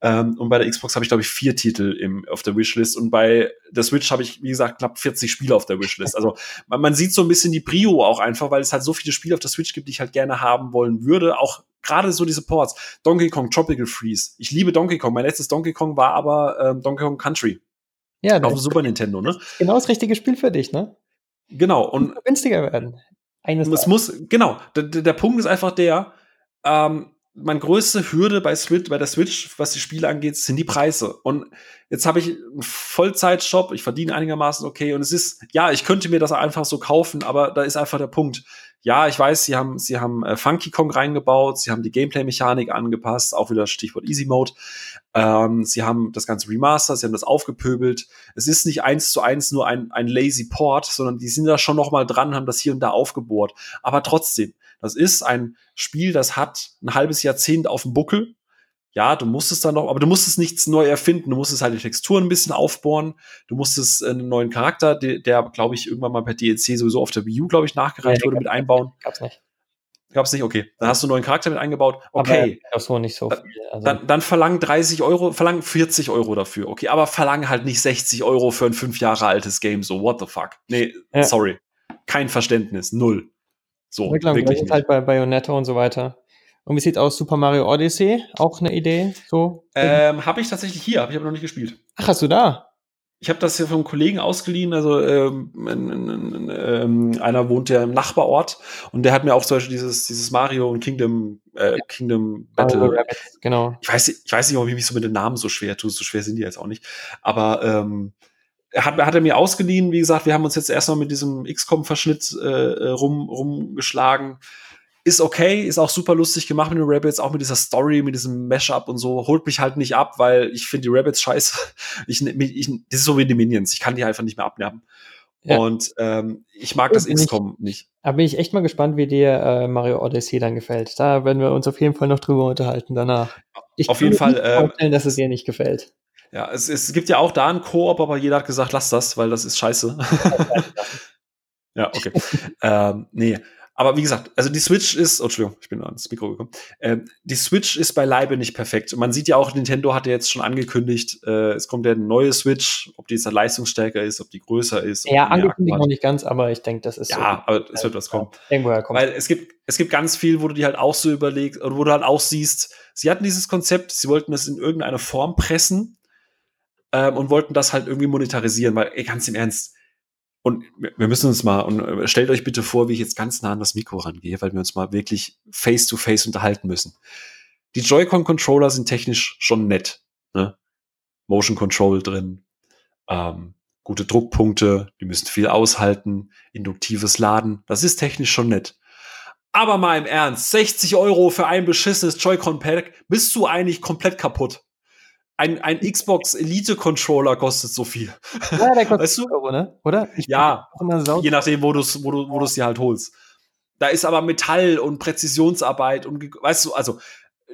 Ähm, und bei der Xbox habe ich, glaube ich, vier Titel im, auf der Wishlist. Und bei der Switch habe ich, wie gesagt, knapp 40 Spiele auf der Wishlist. Also man, man sieht so ein bisschen die Prio auch einfach, weil es halt so viele Spiele auf der Switch gibt, die ich halt gerne haben wollen würde. Auch gerade so diese Ports. Donkey Kong Tropical Freeze. Ich liebe Donkey Kong. Mein letztes Donkey Kong war aber ähm, Donkey Kong Country. Ja, auf dem Super Nintendo, ne? Genau das richtige Spiel für dich, ne? Genau. Und günstiger werden. Eines es muss, genau. Der, der Punkt ist einfach der, ähm, meine größte Hürde bei Switch, bei der Switch, was die Spiele angeht, sind die Preise. Und jetzt habe ich einen Vollzeitshop, ich verdiene einigermaßen okay und es ist, ja, ich könnte mir das einfach so kaufen, aber da ist einfach der Punkt. Ja, ich weiß, sie haben, sie haben äh, Funky Kong reingebaut, sie haben die Gameplay-Mechanik angepasst, auch wieder Stichwort Easy Mode. Ähm, sie haben das ganze Remaster, sie haben das aufgepöbelt. Es ist nicht eins zu eins nur ein, ein lazy Port, sondern die sind da schon noch mal dran, haben das hier und da aufgebohrt. Aber trotzdem, das ist ein Spiel, das hat ein halbes Jahrzehnt auf dem Buckel. Ja, du musst es dann noch, aber du musst es nichts neu erfinden. Du musst es halt die Texturen ein bisschen aufbohren. Du musst es einen neuen Charakter, der, der glaube ich, irgendwann mal per DLC sowieso auf der Wii U, glaube ich, nachgereicht ja, wurde, mit einbauen. Gab's nicht. Gab's nicht? Okay. Dann hast du einen neuen Charakter mit eingebaut. Okay. Aber so nicht so viel. Also. Dann, dann verlang 30 Euro, verlang 40 Euro dafür. Okay, aber verlang halt nicht 60 Euro für ein fünf Jahre altes Game. So, what the fuck? Nee, ja. sorry. Kein Verständnis. Null. So, klar, wirklich. Nicht. halt bei Bayonetta und so weiter. Und wie sieht aus Super Mario Odyssey? Auch eine Idee? So? Ähm, habe ich tatsächlich hier, habe ich aber noch nicht gespielt. Ach, hast du da? Ich habe das hier vom Kollegen ausgeliehen, also ähm, ähm, einer wohnt ja im Nachbarort und der hat mir auch zum Beispiel dieses, dieses Mario und Kingdom, äh, Kingdom Battle. Rabbits, genau. Ich weiß, ich weiß nicht, ob ich mich so mit den Namen so schwer tue, so schwer sind die jetzt auch nicht. Aber ähm, er hat, hat er mir ausgeliehen, wie gesagt, wir haben uns jetzt erstmal mit diesem XCOM-Verschnitt äh, rum, rumgeschlagen ist okay, ist auch super lustig gemacht mit den Rabbits, auch mit dieser Story, mit diesem Mashup und so. Holt mich halt nicht ab, weil ich finde die Rabbits scheiße. *laughs* Ich, ich, das ist so wie die Minions. Ich kann die einfach nicht mehr abnerven. Ja. Und ähm, ich mag das XCOM nicht. Da bin ich echt mal gespannt, wie dir äh, Mario Odyssey dann gefällt. Da werden wir uns auf jeden Fall noch drüber unterhalten danach. Ich auf jeden Fall. Nicht äh, vorstellen, dass es dir nicht gefällt. Ja, es, es gibt ja auch da einen Koop, aber jeder hat gesagt, lass das, weil das ist scheiße. ja, *laughs* okay. ähm, nee. Aber wie gesagt, also die Switch ist, oh, Entschuldigung, ich bin ans Mikro gekommen. Ähm, die Switch ist beileibe nicht perfekt. Man sieht ja auch, Nintendo hat ja jetzt schon angekündigt, äh, es kommt ja eine neue Switch, ob die jetzt leistungsstärker ist, ob die größer ist. Ja, angekündigt noch nicht ganz, aber ich denke, das ist. Ja, so, aber es wird was kommen. Irgendwoher kommt. Weil es gibt, es gibt ganz viel, wo du dir halt auch so überlegst, oder wo du halt auch siehst, sie hatten dieses Konzept, sie wollten das in irgendeine Form pressen ähm, und wollten das halt irgendwie monetarisieren, weil, ey, ganz im Ernst, und wir müssen uns mal, und äh, stellt euch bitte vor, wie ich jetzt ganz nah an das Mikro rangehe, weil wir uns mal wirklich face to face unterhalten müssen. Die Joy-Con-Controller sind technisch schon nett. Ne? Motion Control drin, ähm, gute Druckpunkte, die müssen viel aushalten, induktives Laden, das ist technisch schon nett. Aber mal im Ernst, 60 Euro für ein beschissenes Joy-Con-Pack, bist du eigentlich komplett kaputt ein, ein Xbox Elite Controller kostet so viel. Ja, der kostet weißt du? Euro, ne? Oder? Ich ja, je nachdem, wo du es wo du, wo du's dir halt holst. Da ist aber Metall und Präzisionsarbeit und weißt du, also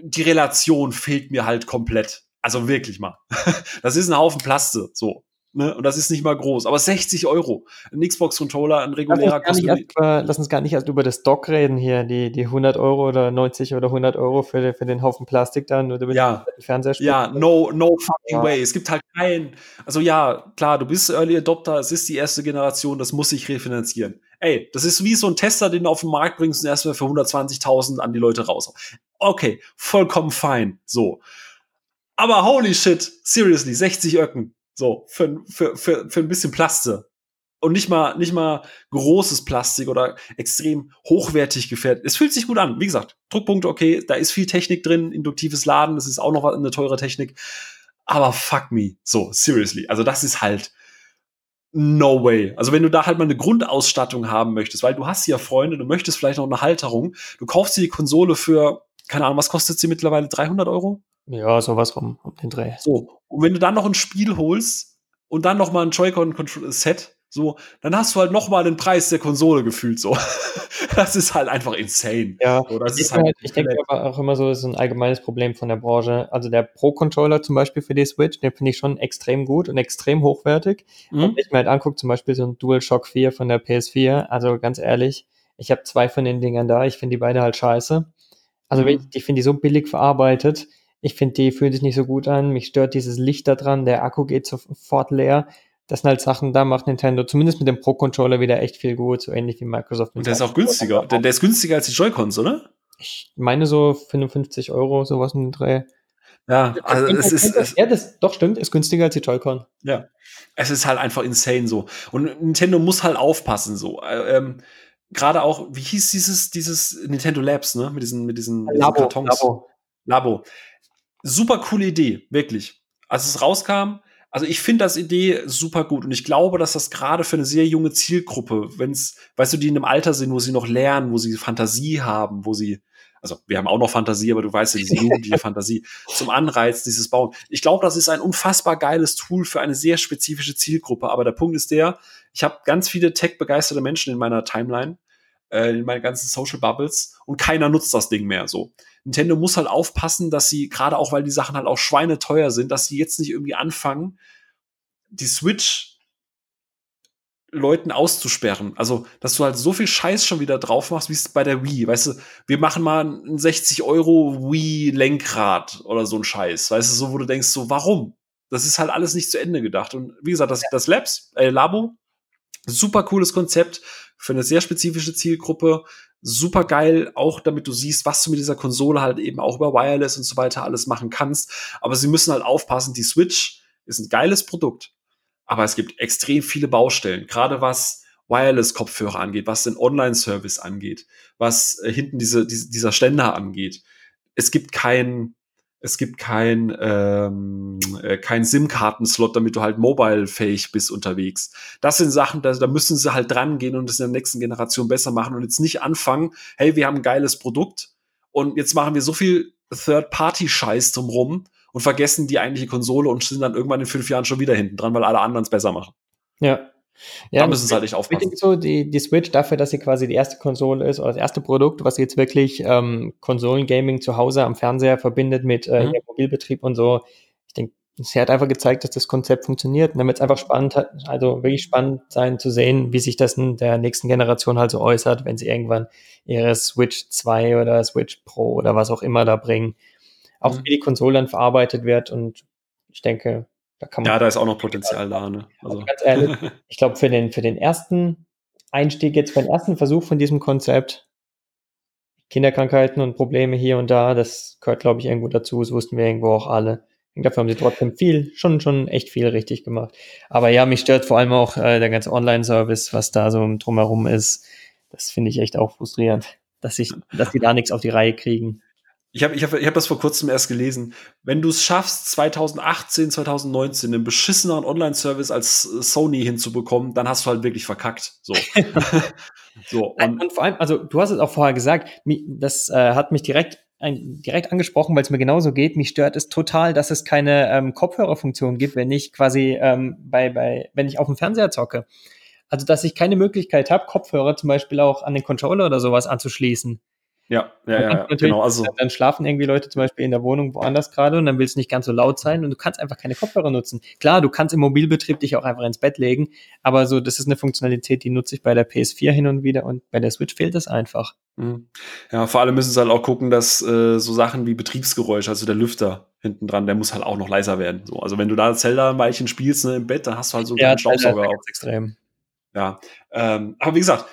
die Relation fehlt mir halt komplett. Also wirklich mal. *laughs* das ist ein Haufen Plaste, so. Ne? Und das ist nicht mal groß. Aber 60 Euro. Ein Xbox-Controller, ein regulärer uns, über, lass uns gar nicht erst über das Dock reden hier. Die, die 100 Euro oder 90 oder 100 Euro für, für den Haufen Plastik dann. Nur ja, Fernseher ja, no, no fucking ja. way. Es gibt halt keinen. Also ja, klar, du bist Early Adopter, es ist die erste Generation, das muss sich refinanzieren. Ey, das ist wie so ein Tester, den du auf den Markt bringst und erstmal für 120.000 an die Leute raus. Okay, vollkommen fein. So. Aber holy shit, seriously, 60 Öcken. So, für, für, für, für ein bisschen Plaste. Und nicht mal, nicht mal großes Plastik oder extrem hochwertig gefährdet. Es fühlt sich gut an. Wie gesagt, Druckpunkte, okay, da ist viel Technik drin, induktives Laden, das ist auch noch eine teure Technik. Aber fuck me. So, seriously. Also, das ist halt no way. Also, wenn du da halt mal eine Grundausstattung haben möchtest, weil du hast ja Freunde, du möchtest vielleicht noch eine Halterung, du kaufst dir die Konsole für, keine Ahnung, was kostet sie mittlerweile? 300 Euro? Ja, sowas rum, um den Dreh. So. Und wenn du dann noch ein Spiel holst und dann noch mal ein Joy-Con-Set, so, dann hast du halt noch mal den Preis der Konsole gefühlt so. *laughs* das ist halt einfach insane. Ja, so, das ich, ist halt ich denke aber auch immer so, das ist ein allgemeines Problem von der Branche. Also der Pro-Controller zum Beispiel für die Switch, den finde ich schon extrem gut und extrem hochwertig. Mhm. Und wenn ich mir halt angucke, zum Beispiel so ein DualShock 4 von der PS4, also ganz ehrlich, ich habe zwei von den Dingern da, ich finde die beide halt scheiße. Also mhm. ich, ich finde die so billig verarbeitet, ich finde, die fühlen sich nicht so gut an. Mich stört dieses Licht da dran. Der Akku geht sofort leer. Das sind halt Sachen, da macht Nintendo zumindest mit dem Pro-Controller wieder echt viel gut, so ähnlich wie Microsoft. Und der ist auch günstiger. Der, der ist günstiger als die Joy-Cons, oder? Ich meine so 55 Euro, sowas in den Dreh. Ja, also es ist. Es, ja, das doch stimmt, ist günstiger als die Joy-Con. Ja. Es ist halt einfach insane so. Und Nintendo muss halt aufpassen so. Äh, ähm, Gerade auch, wie hieß dieses, dieses Nintendo Labs, ne? Mit diesen, mit diesen, Labo, diesen Kartons. Labo. Labo super coole Idee, wirklich. Als es rauskam, also ich finde das Idee super gut und ich glaube, dass das gerade für eine sehr junge Zielgruppe, wenn es, weißt du, die in einem Alter sind, wo sie noch lernen, wo sie Fantasie haben, wo sie, also wir haben auch noch Fantasie, aber du weißt ja, diese *laughs* jugendliche Fantasie zum Anreiz, dieses Bauen. Ich glaube, das ist ein unfassbar geiles Tool für eine sehr spezifische Zielgruppe. Aber der Punkt ist der, ich habe ganz viele tech-begeisterte Menschen in meiner Timeline, äh, in meinen ganzen Social Bubbles und keiner nutzt das Ding mehr so. Nintendo muss halt aufpassen, dass sie, gerade auch weil die Sachen halt auch schweineteuer sind, dass sie jetzt nicht irgendwie anfangen, die Switch Leuten auszusperren. Also, dass du halt so viel Scheiß schon wieder drauf machst, wie es bei der Wii. Weißt du, wir machen mal ein 60 Euro Wii-Lenkrad oder so ein Scheiß. Weißt du, so, wo du denkst, so, warum? Das ist halt alles nicht zu Ende gedacht. Und wie gesagt, das, das Labs, äh, Labo, super cooles Konzept für eine sehr spezifische Zielgruppe. Super geil, auch damit du siehst, was du mit dieser Konsole halt eben auch über Wireless und so weiter alles machen kannst. Aber sie müssen halt aufpassen, die Switch ist ein geiles Produkt aber es gibt extrem viele Baustellen, gerade was Wireless-Kopfhörer angeht, was den Online-Service angeht, was äh, hinten diese, diese, dieser Ständer angeht. Es gibt kein, es gibt kein, ähm, äh, kein SIM-Kartenslot, damit du halt mobile-fähig bist unterwegs. Das sind Sachen, da, da müssen sie halt dran gehen und es in der nächsten Generation besser machen und jetzt nicht anfangen, hey, wir haben ein geiles Produkt und jetzt machen wir so viel Third-Party-Scheiß drumrum und vergessen die eigentliche Konsole und sind dann irgendwann in fünf Jahren schon wieder hinten dran, weil alle anderen es besser machen. Ja. Ja, da müssen sie halt nicht aufpassen. So, die, die Switch dafür, dass sie quasi die erste Konsole ist oder das erste Produkt, was jetzt wirklich ähm, Konsolengaming zu Hause am Fernseher verbindet mit äh, mhm. Mobilbetrieb und so. Ich denke, sie hat einfach gezeigt, dass das Konzept funktioniert. Und damit es einfach spannend hat, also wirklich spannend sein zu sehen, wie sich das in der nächsten Generation halt so äußert, wenn sie irgendwann ihre Switch 2 oder Switch Pro oder was auch immer da bringen auch mhm. wie die Konsole dann verarbeitet wird. Und ich denke, da kann man. Ja, da ist auch noch *laughs* Potenzial da. Ne? Also. also ganz ehrlich, *laughs* ich glaube, für den, für den ersten Einstieg, jetzt für den ersten Versuch von diesem Konzept, Kinderkrankheiten und Probleme hier und da, das gehört, glaube ich, irgendwo dazu. Das wussten wir irgendwo auch alle. Und dafür haben sie trotzdem viel, schon, schon echt viel richtig gemacht. Aber ja, mich stört vor allem auch äh, der ganze Online-Service, was da so drumherum ist. Das finde ich echt auch frustrierend, dass ich, dass die da nichts auf die Reihe kriegen. Ich habe ich hab, ich hab das vor kurzem erst gelesen. Wenn du es schaffst, 2018, 2019 einen beschisseneren Online-Service als äh, Sony hinzubekommen, dann hast du halt wirklich verkackt. So. *laughs* so und, und, vor allem, also du hast es auch vorher gesagt, das äh, hat mich direkt ein, direkt angesprochen, weil es mir genauso geht. Mich stört es total, dass es keine ähm, Kopfhörerfunktion gibt, wenn ich quasi ähm, bei, bei, wenn ich auf dem Fernseher zocke. Also, dass ich keine Möglichkeit habe, Kopfhörer zum Beispiel auch an den Controller oder sowas anzuschließen. Ja, ja, ja, genau. Also dann schlafen irgendwie Leute zum Beispiel in der Wohnung woanders gerade und dann willst du nicht ganz so laut sein und du kannst einfach keine Kopfhörer nutzen. Klar, du kannst im Mobilbetrieb dich auch einfach ins Bett legen, aber so, das ist eine Funktionalität, die nutze ich bei der PS4 hin und wieder und bei der Switch fehlt es einfach. Mhm. Ja, vor allem müssen sie halt auch gucken, dass äh, so Sachen wie Betriebsgeräusch, also der Lüfter hinten dran, der muss halt auch noch leiser werden. So, also wenn du da Zelda ein Weilchen spielst ne, im Bett, dann hast du halt so einen Staubsauger auch. Extrem. Ja, ähm, aber wie gesagt,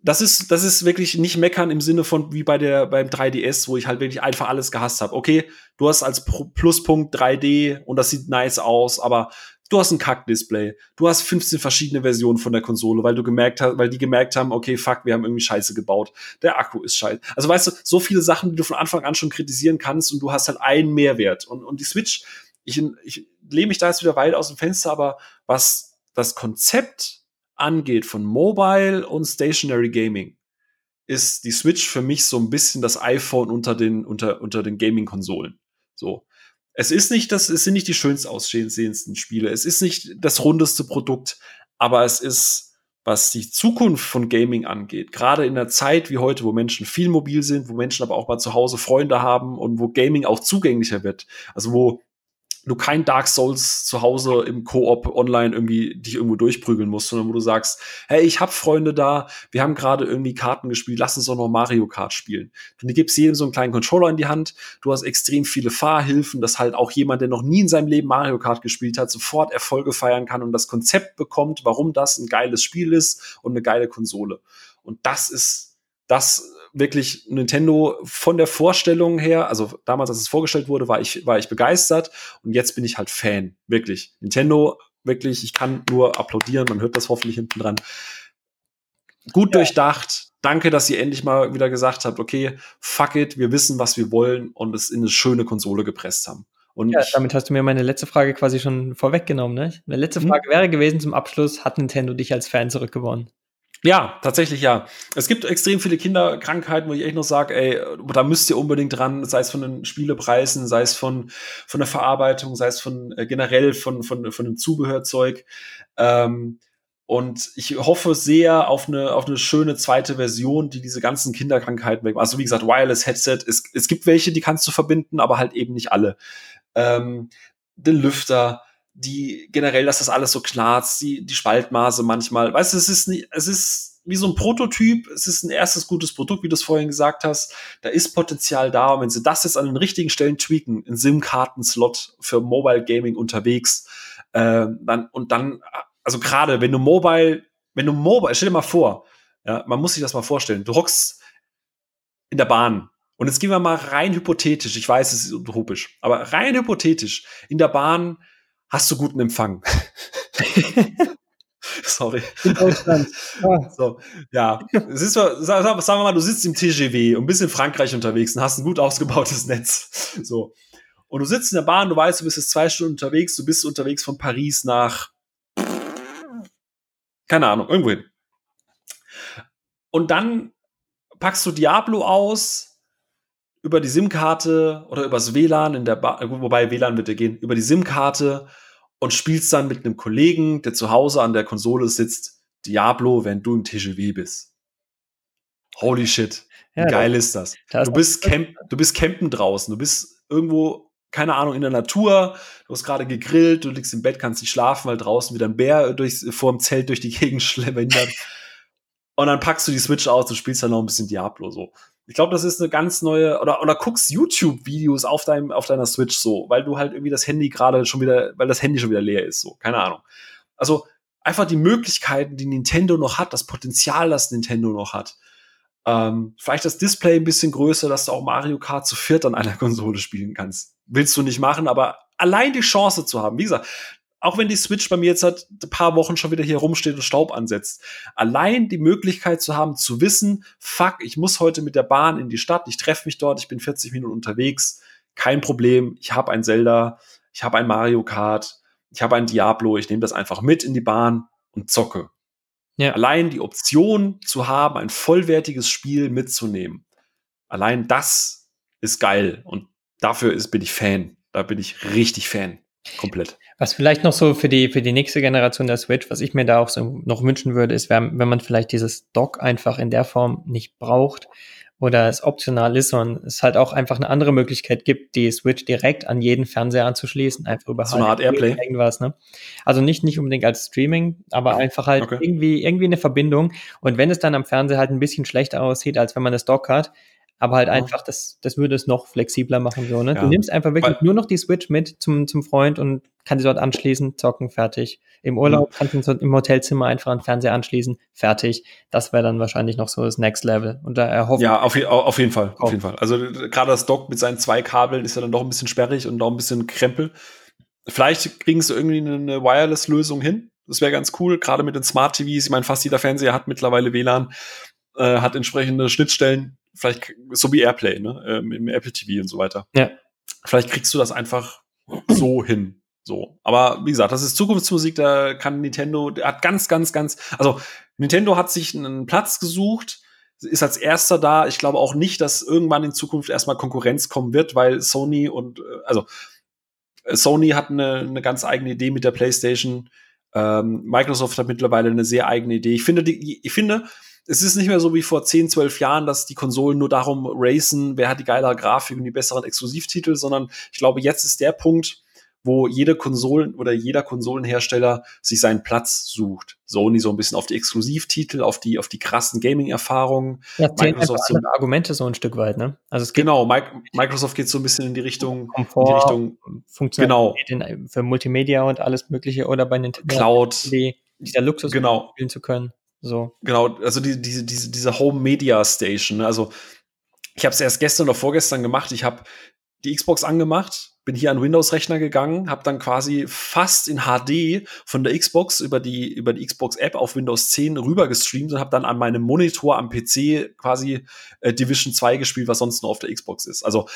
das ist, das ist wirklich nicht meckern im Sinne von wie bei der, beim 3DS, wo ich halt wirklich einfach alles gehasst habe. Okay, du hast als Pluspunkt 3D und das sieht nice aus, aber du hast ein Kack-Display. Du hast 15 verschiedene Versionen von der Konsole, weil du gemerkt hast, weil die gemerkt haben, okay, fuck, wir haben irgendwie Scheiße gebaut. Der Akku ist scheiße. Also weißt du, so viele Sachen, die du von Anfang an schon kritisieren kannst und du hast halt einen Mehrwert. Und, und die Switch, ich, ich lehne mich da jetzt wieder weit aus dem Fenster, aber was das Konzept angeht von Mobile und Stationary Gaming, ist die Switch für mich so ein bisschen das iPhone unter den, unter, unter den Gaming-Konsolen. So. Es ist nicht das, es sind nicht die schönst aussehendsten Spiele. Es ist nicht das rundeste Produkt, aber es ist, was die Zukunft von Gaming angeht, gerade in der Zeit wie heute, wo Menschen viel mobil sind, wo Menschen aber auch mal zu Hause Freunde haben und wo Gaming auch zugänglicher wird. Also wo du kein Dark Souls zu Hause im Koop online irgendwie dich irgendwo durchprügeln musst, sondern wo du sagst, hey, ich habe Freunde da, wir haben gerade irgendwie Karten gespielt, lass uns doch noch Mario Kart spielen. Du gibst jedem so einen kleinen Controller in die Hand, du hast extrem viele Fahrhilfen, dass halt auch jemand, der noch nie in seinem Leben Mario Kart gespielt hat, sofort Erfolge feiern kann und das Konzept bekommt, warum das ein geiles Spiel ist und eine geile Konsole. Und das ist das wirklich Nintendo von der Vorstellung her, also damals, als es vorgestellt wurde, war ich, war ich begeistert und jetzt bin ich halt Fan. Wirklich. Nintendo, wirklich, ich kann nur applaudieren, man hört das hoffentlich hinten dran. Gut ja. durchdacht. Danke, dass ihr endlich mal wieder gesagt habt, okay, fuck it, wir wissen, was wir wollen und es in eine schöne Konsole gepresst haben. Und ja, damit hast du mir meine letzte Frage quasi schon vorweggenommen. Ne? Meine letzte mhm. Frage hm? wäre gewesen zum Abschluss, hat Nintendo dich als Fan zurückgewonnen? Ja, tatsächlich ja. Es gibt extrem viele Kinderkrankheiten, wo ich echt noch sage, ey, da müsst ihr unbedingt dran, sei es von den Spielepreisen, sei es von, von der Verarbeitung, sei es von äh, generell von, von, von dem Zubehörzeug. Ähm, und ich hoffe sehr auf eine, auf eine schöne zweite Version, die diese ganzen Kinderkrankheiten weg. Also wie gesagt, Wireless Headset. Es, es gibt welche, die kannst du verbinden, aber halt eben nicht alle. Ähm, den Lüfter, die generell, dass das alles so knarzt, die, die Spaltmaße manchmal. Weißt du, es ist nicht, es ist wie so ein Prototyp, es ist ein erstes gutes Produkt, wie du es vorhin gesagt hast. Da ist Potenzial da. Und wenn sie das jetzt an den richtigen Stellen tweaken, ein SIM-Karten-Slot für Mobile Gaming unterwegs, äh, dann, und dann, also gerade wenn du Mobile, wenn du Mobile, stell dir mal vor, ja, man muss sich das mal vorstellen, du hockst in der Bahn und jetzt gehen wir mal rein hypothetisch, ich weiß, es ist utopisch, aber rein hypothetisch, in der Bahn hast du guten Empfang. *laughs* Sorry. In Deutschland. Ah. So, ja. *laughs* Ist sagen wir mal, du sitzt im TGW und bist in Frankreich unterwegs und hast ein gut ausgebautes Netz. So. Und du sitzt in der Bahn, du weißt, du bist jetzt zwei Stunden unterwegs, du bist unterwegs von Paris nach, keine Ahnung, irgendwohin. Und dann packst du Diablo aus über die SIM-Karte oder übers WLAN in der Bahn, wobei WLAN wird ja gehen, über die SIM-Karte und spielst dann mit einem Kollegen, der zu Hause an der Konsole sitzt, Diablo, wenn du im TGW bist. Holy shit. Wie ja, geil ist das? das du, bist camp, du bist campen draußen, du bist irgendwo, keine Ahnung, in der Natur, du hast gerade gegrillt, du liegst im Bett, kannst nicht schlafen, weil draußen wieder ein Bär durchs, vor dem Zelt durch die Gegend *laughs* schlendert. und dann packst du die Switch aus und spielst dann noch ein bisschen Diablo so. Ich glaube, das ist eine ganz neue, oder, oder guckst YouTube-Videos auf deinem, auf deiner Switch so, weil du halt irgendwie das Handy gerade schon wieder, weil das Handy schon wieder leer ist, so. Keine Ahnung. Also, einfach die Möglichkeiten, die Nintendo noch hat, das Potenzial, das Nintendo noch hat. Ähm, vielleicht das Display ein bisschen größer, dass du auch Mario Kart zu viert an einer *laughs* Konsole spielen kannst. Willst du nicht machen, aber allein die Chance zu haben. Wie gesagt, auch wenn die Switch bei mir jetzt seit ein paar Wochen schon wieder hier rumsteht und Staub ansetzt, allein die Möglichkeit zu haben, zu wissen, fuck, ich muss heute mit der Bahn in die Stadt, ich treffe mich dort, ich bin 40 Minuten unterwegs, kein Problem, ich habe ein Zelda, ich habe ein Mario Kart, ich habe ein Diablo, ich nehme das einfach mit in die Bahn und zocke. Ja. Allein die Option zu haben, ein vollwertiges Spiel mitzunehmen, allein das ist geil und dafür ist, bin ich Fan. Da bin ich richtig Fan. Komplett. Was vielleicht noch so für die, für die nächste Generation der Switch, was ich mir da auch so noch wünschen würde, ist, wenn, wenn man vielleicht dieses Dock einfach in der Form nicht braucht oder es optional ist, sondern es halt auch einfach eine andere Möglichkeit gibt, die Switch direkt an jeden Fernseher anzuschließen, einfach über so eine Art Airplay. Irgendwas, ne? Also nicht, nicht unbedingt als Streaming, aber einfach halt okay. irgendwie, irgendwie eine Verbindung. Und wenn es dann am Fernseher halt ein bisschen schlechter aussieht, als wenn man das Dock hat, aber halt einfach, das, das würde es noch flexibler machen. So, ne? Ja. Du nimmst einfach wirklich Weil, nur noch die Switch mit zum, zum Freund und kannst sie dort anschließen, zocken, fertig. Im Urlaub mhm. kannst du im Hotelzimmer einfach einen Fernseher anschließen, fertig. Das wäre dann wahrscheinlich noch so das Next Level. Und da erhoffen Ja, auf, auf jeden Fall, auf jeden Fall. Also gerade das Dock mit seinen zwei Kabeln ist ja dann doch ein bisschen sperrig und noch ein bisschen Krempel. Vielleicht kriegen sie irgendwie eine Wireless-Lösung hin. Das wäre ganz cool, gerade mit den Smart TVs. Ich meine, fast jeder Fernseher hat mittlerweile WLAN, äh, hat entsprechende Schnittstellen vielleicht so wie Airplay, ne, ähm, im Apple TV und so weiter. Ja. Vielleicht kriegst du das einfach so hin. So. Aber wie gesagt, das ist Zukunftsmusik, da kann Nintendo, der hat ganz, ganz, ganz, also Nintendo hat sich einen Platz gesucht, ist als erster da. Ich glaube auch nicht, dass irgendwann in Zukunft erstmal Konkurrenz kommen wird, weil Sony und, äh, also Sony hat eine, eine ganz eigene Idee mit der PlayStation. Ähm, Microsoft hat mittlerweile eine sehr eigene Idee. Ich finde, die, ich finde, es ist nicht mehr so wie vor 10, 12 Jahren, dass die Konsolen nur darum racen, wer hat die geilere Grafik und die besseren Exklusivtitel, sondern ich glaube, jetzt ist der Punkt, wo jede Konsolen oder jeder Konsolenhersteller sich seinen Platz sucht. Sony so ein bisschen auf die Exklusivtitel, auf die, auf die krassen Gaming-Erfahrungen. Ja, Microsoft so Argumente so ein Stück weit, ne? Also es geht genau, Microsoft geht so ein bisschen in die Richtung, Komfort, in die Richtung, genau. für Multimedia und alles Mögliche oder bei Nintendo Cloud, die, dieser Luxus genau. spielen zu können. So. Genau, also die, diese, diese, diese Home Media Station. Ne? Also ich habe es erst gestern oder vorgestern gemacht. Ich habe die Xbox angemacht, bin hier an Windows-Rechner gegangen, habe dann quasi fast in HD von der Xbox über die über die Xbox-App auf Windows 10 rüber gestreamt und habe dann an meinem Monitor am PC quasi äh, Division 2 gespielt, was sonst nur auf der Xbox ist. Also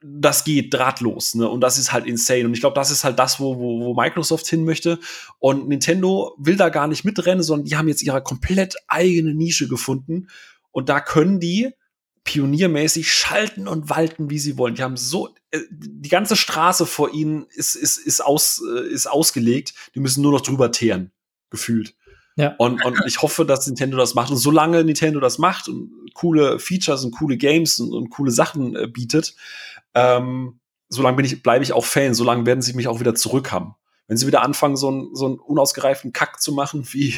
das geht drahtlos, ne? Und das ist halt insane. Und ich glaube, das ist halt das, wo, wo, wo Microsoft hin möchte. Und Nintendo will da gar nicht mitrennen, sondern die haben jetzt ihre komplett eigene Nische gefunden. Und da können die pioniermäßig schalten und walten, wie sie wollen. Die haben so, äh, die ganze Straße vor ihnen ist, ist, ist, aus, äh, ist ausgelegt. Die müssen nur noch drüber teeren, gefühlt. Ja. Und, und ich hoffe, dass Nintendo das macht. Und solange Nintendo das macht und coole Features und coole Games und, und coole Sachen äh, bietet, ähm, solange bin ich, bleibe ich auch Fan, solange werden sie mich auch wieder zurück haben. Wenn sie wieder anfangen, so einen so einen unausgereiften Kack zu machen, wie,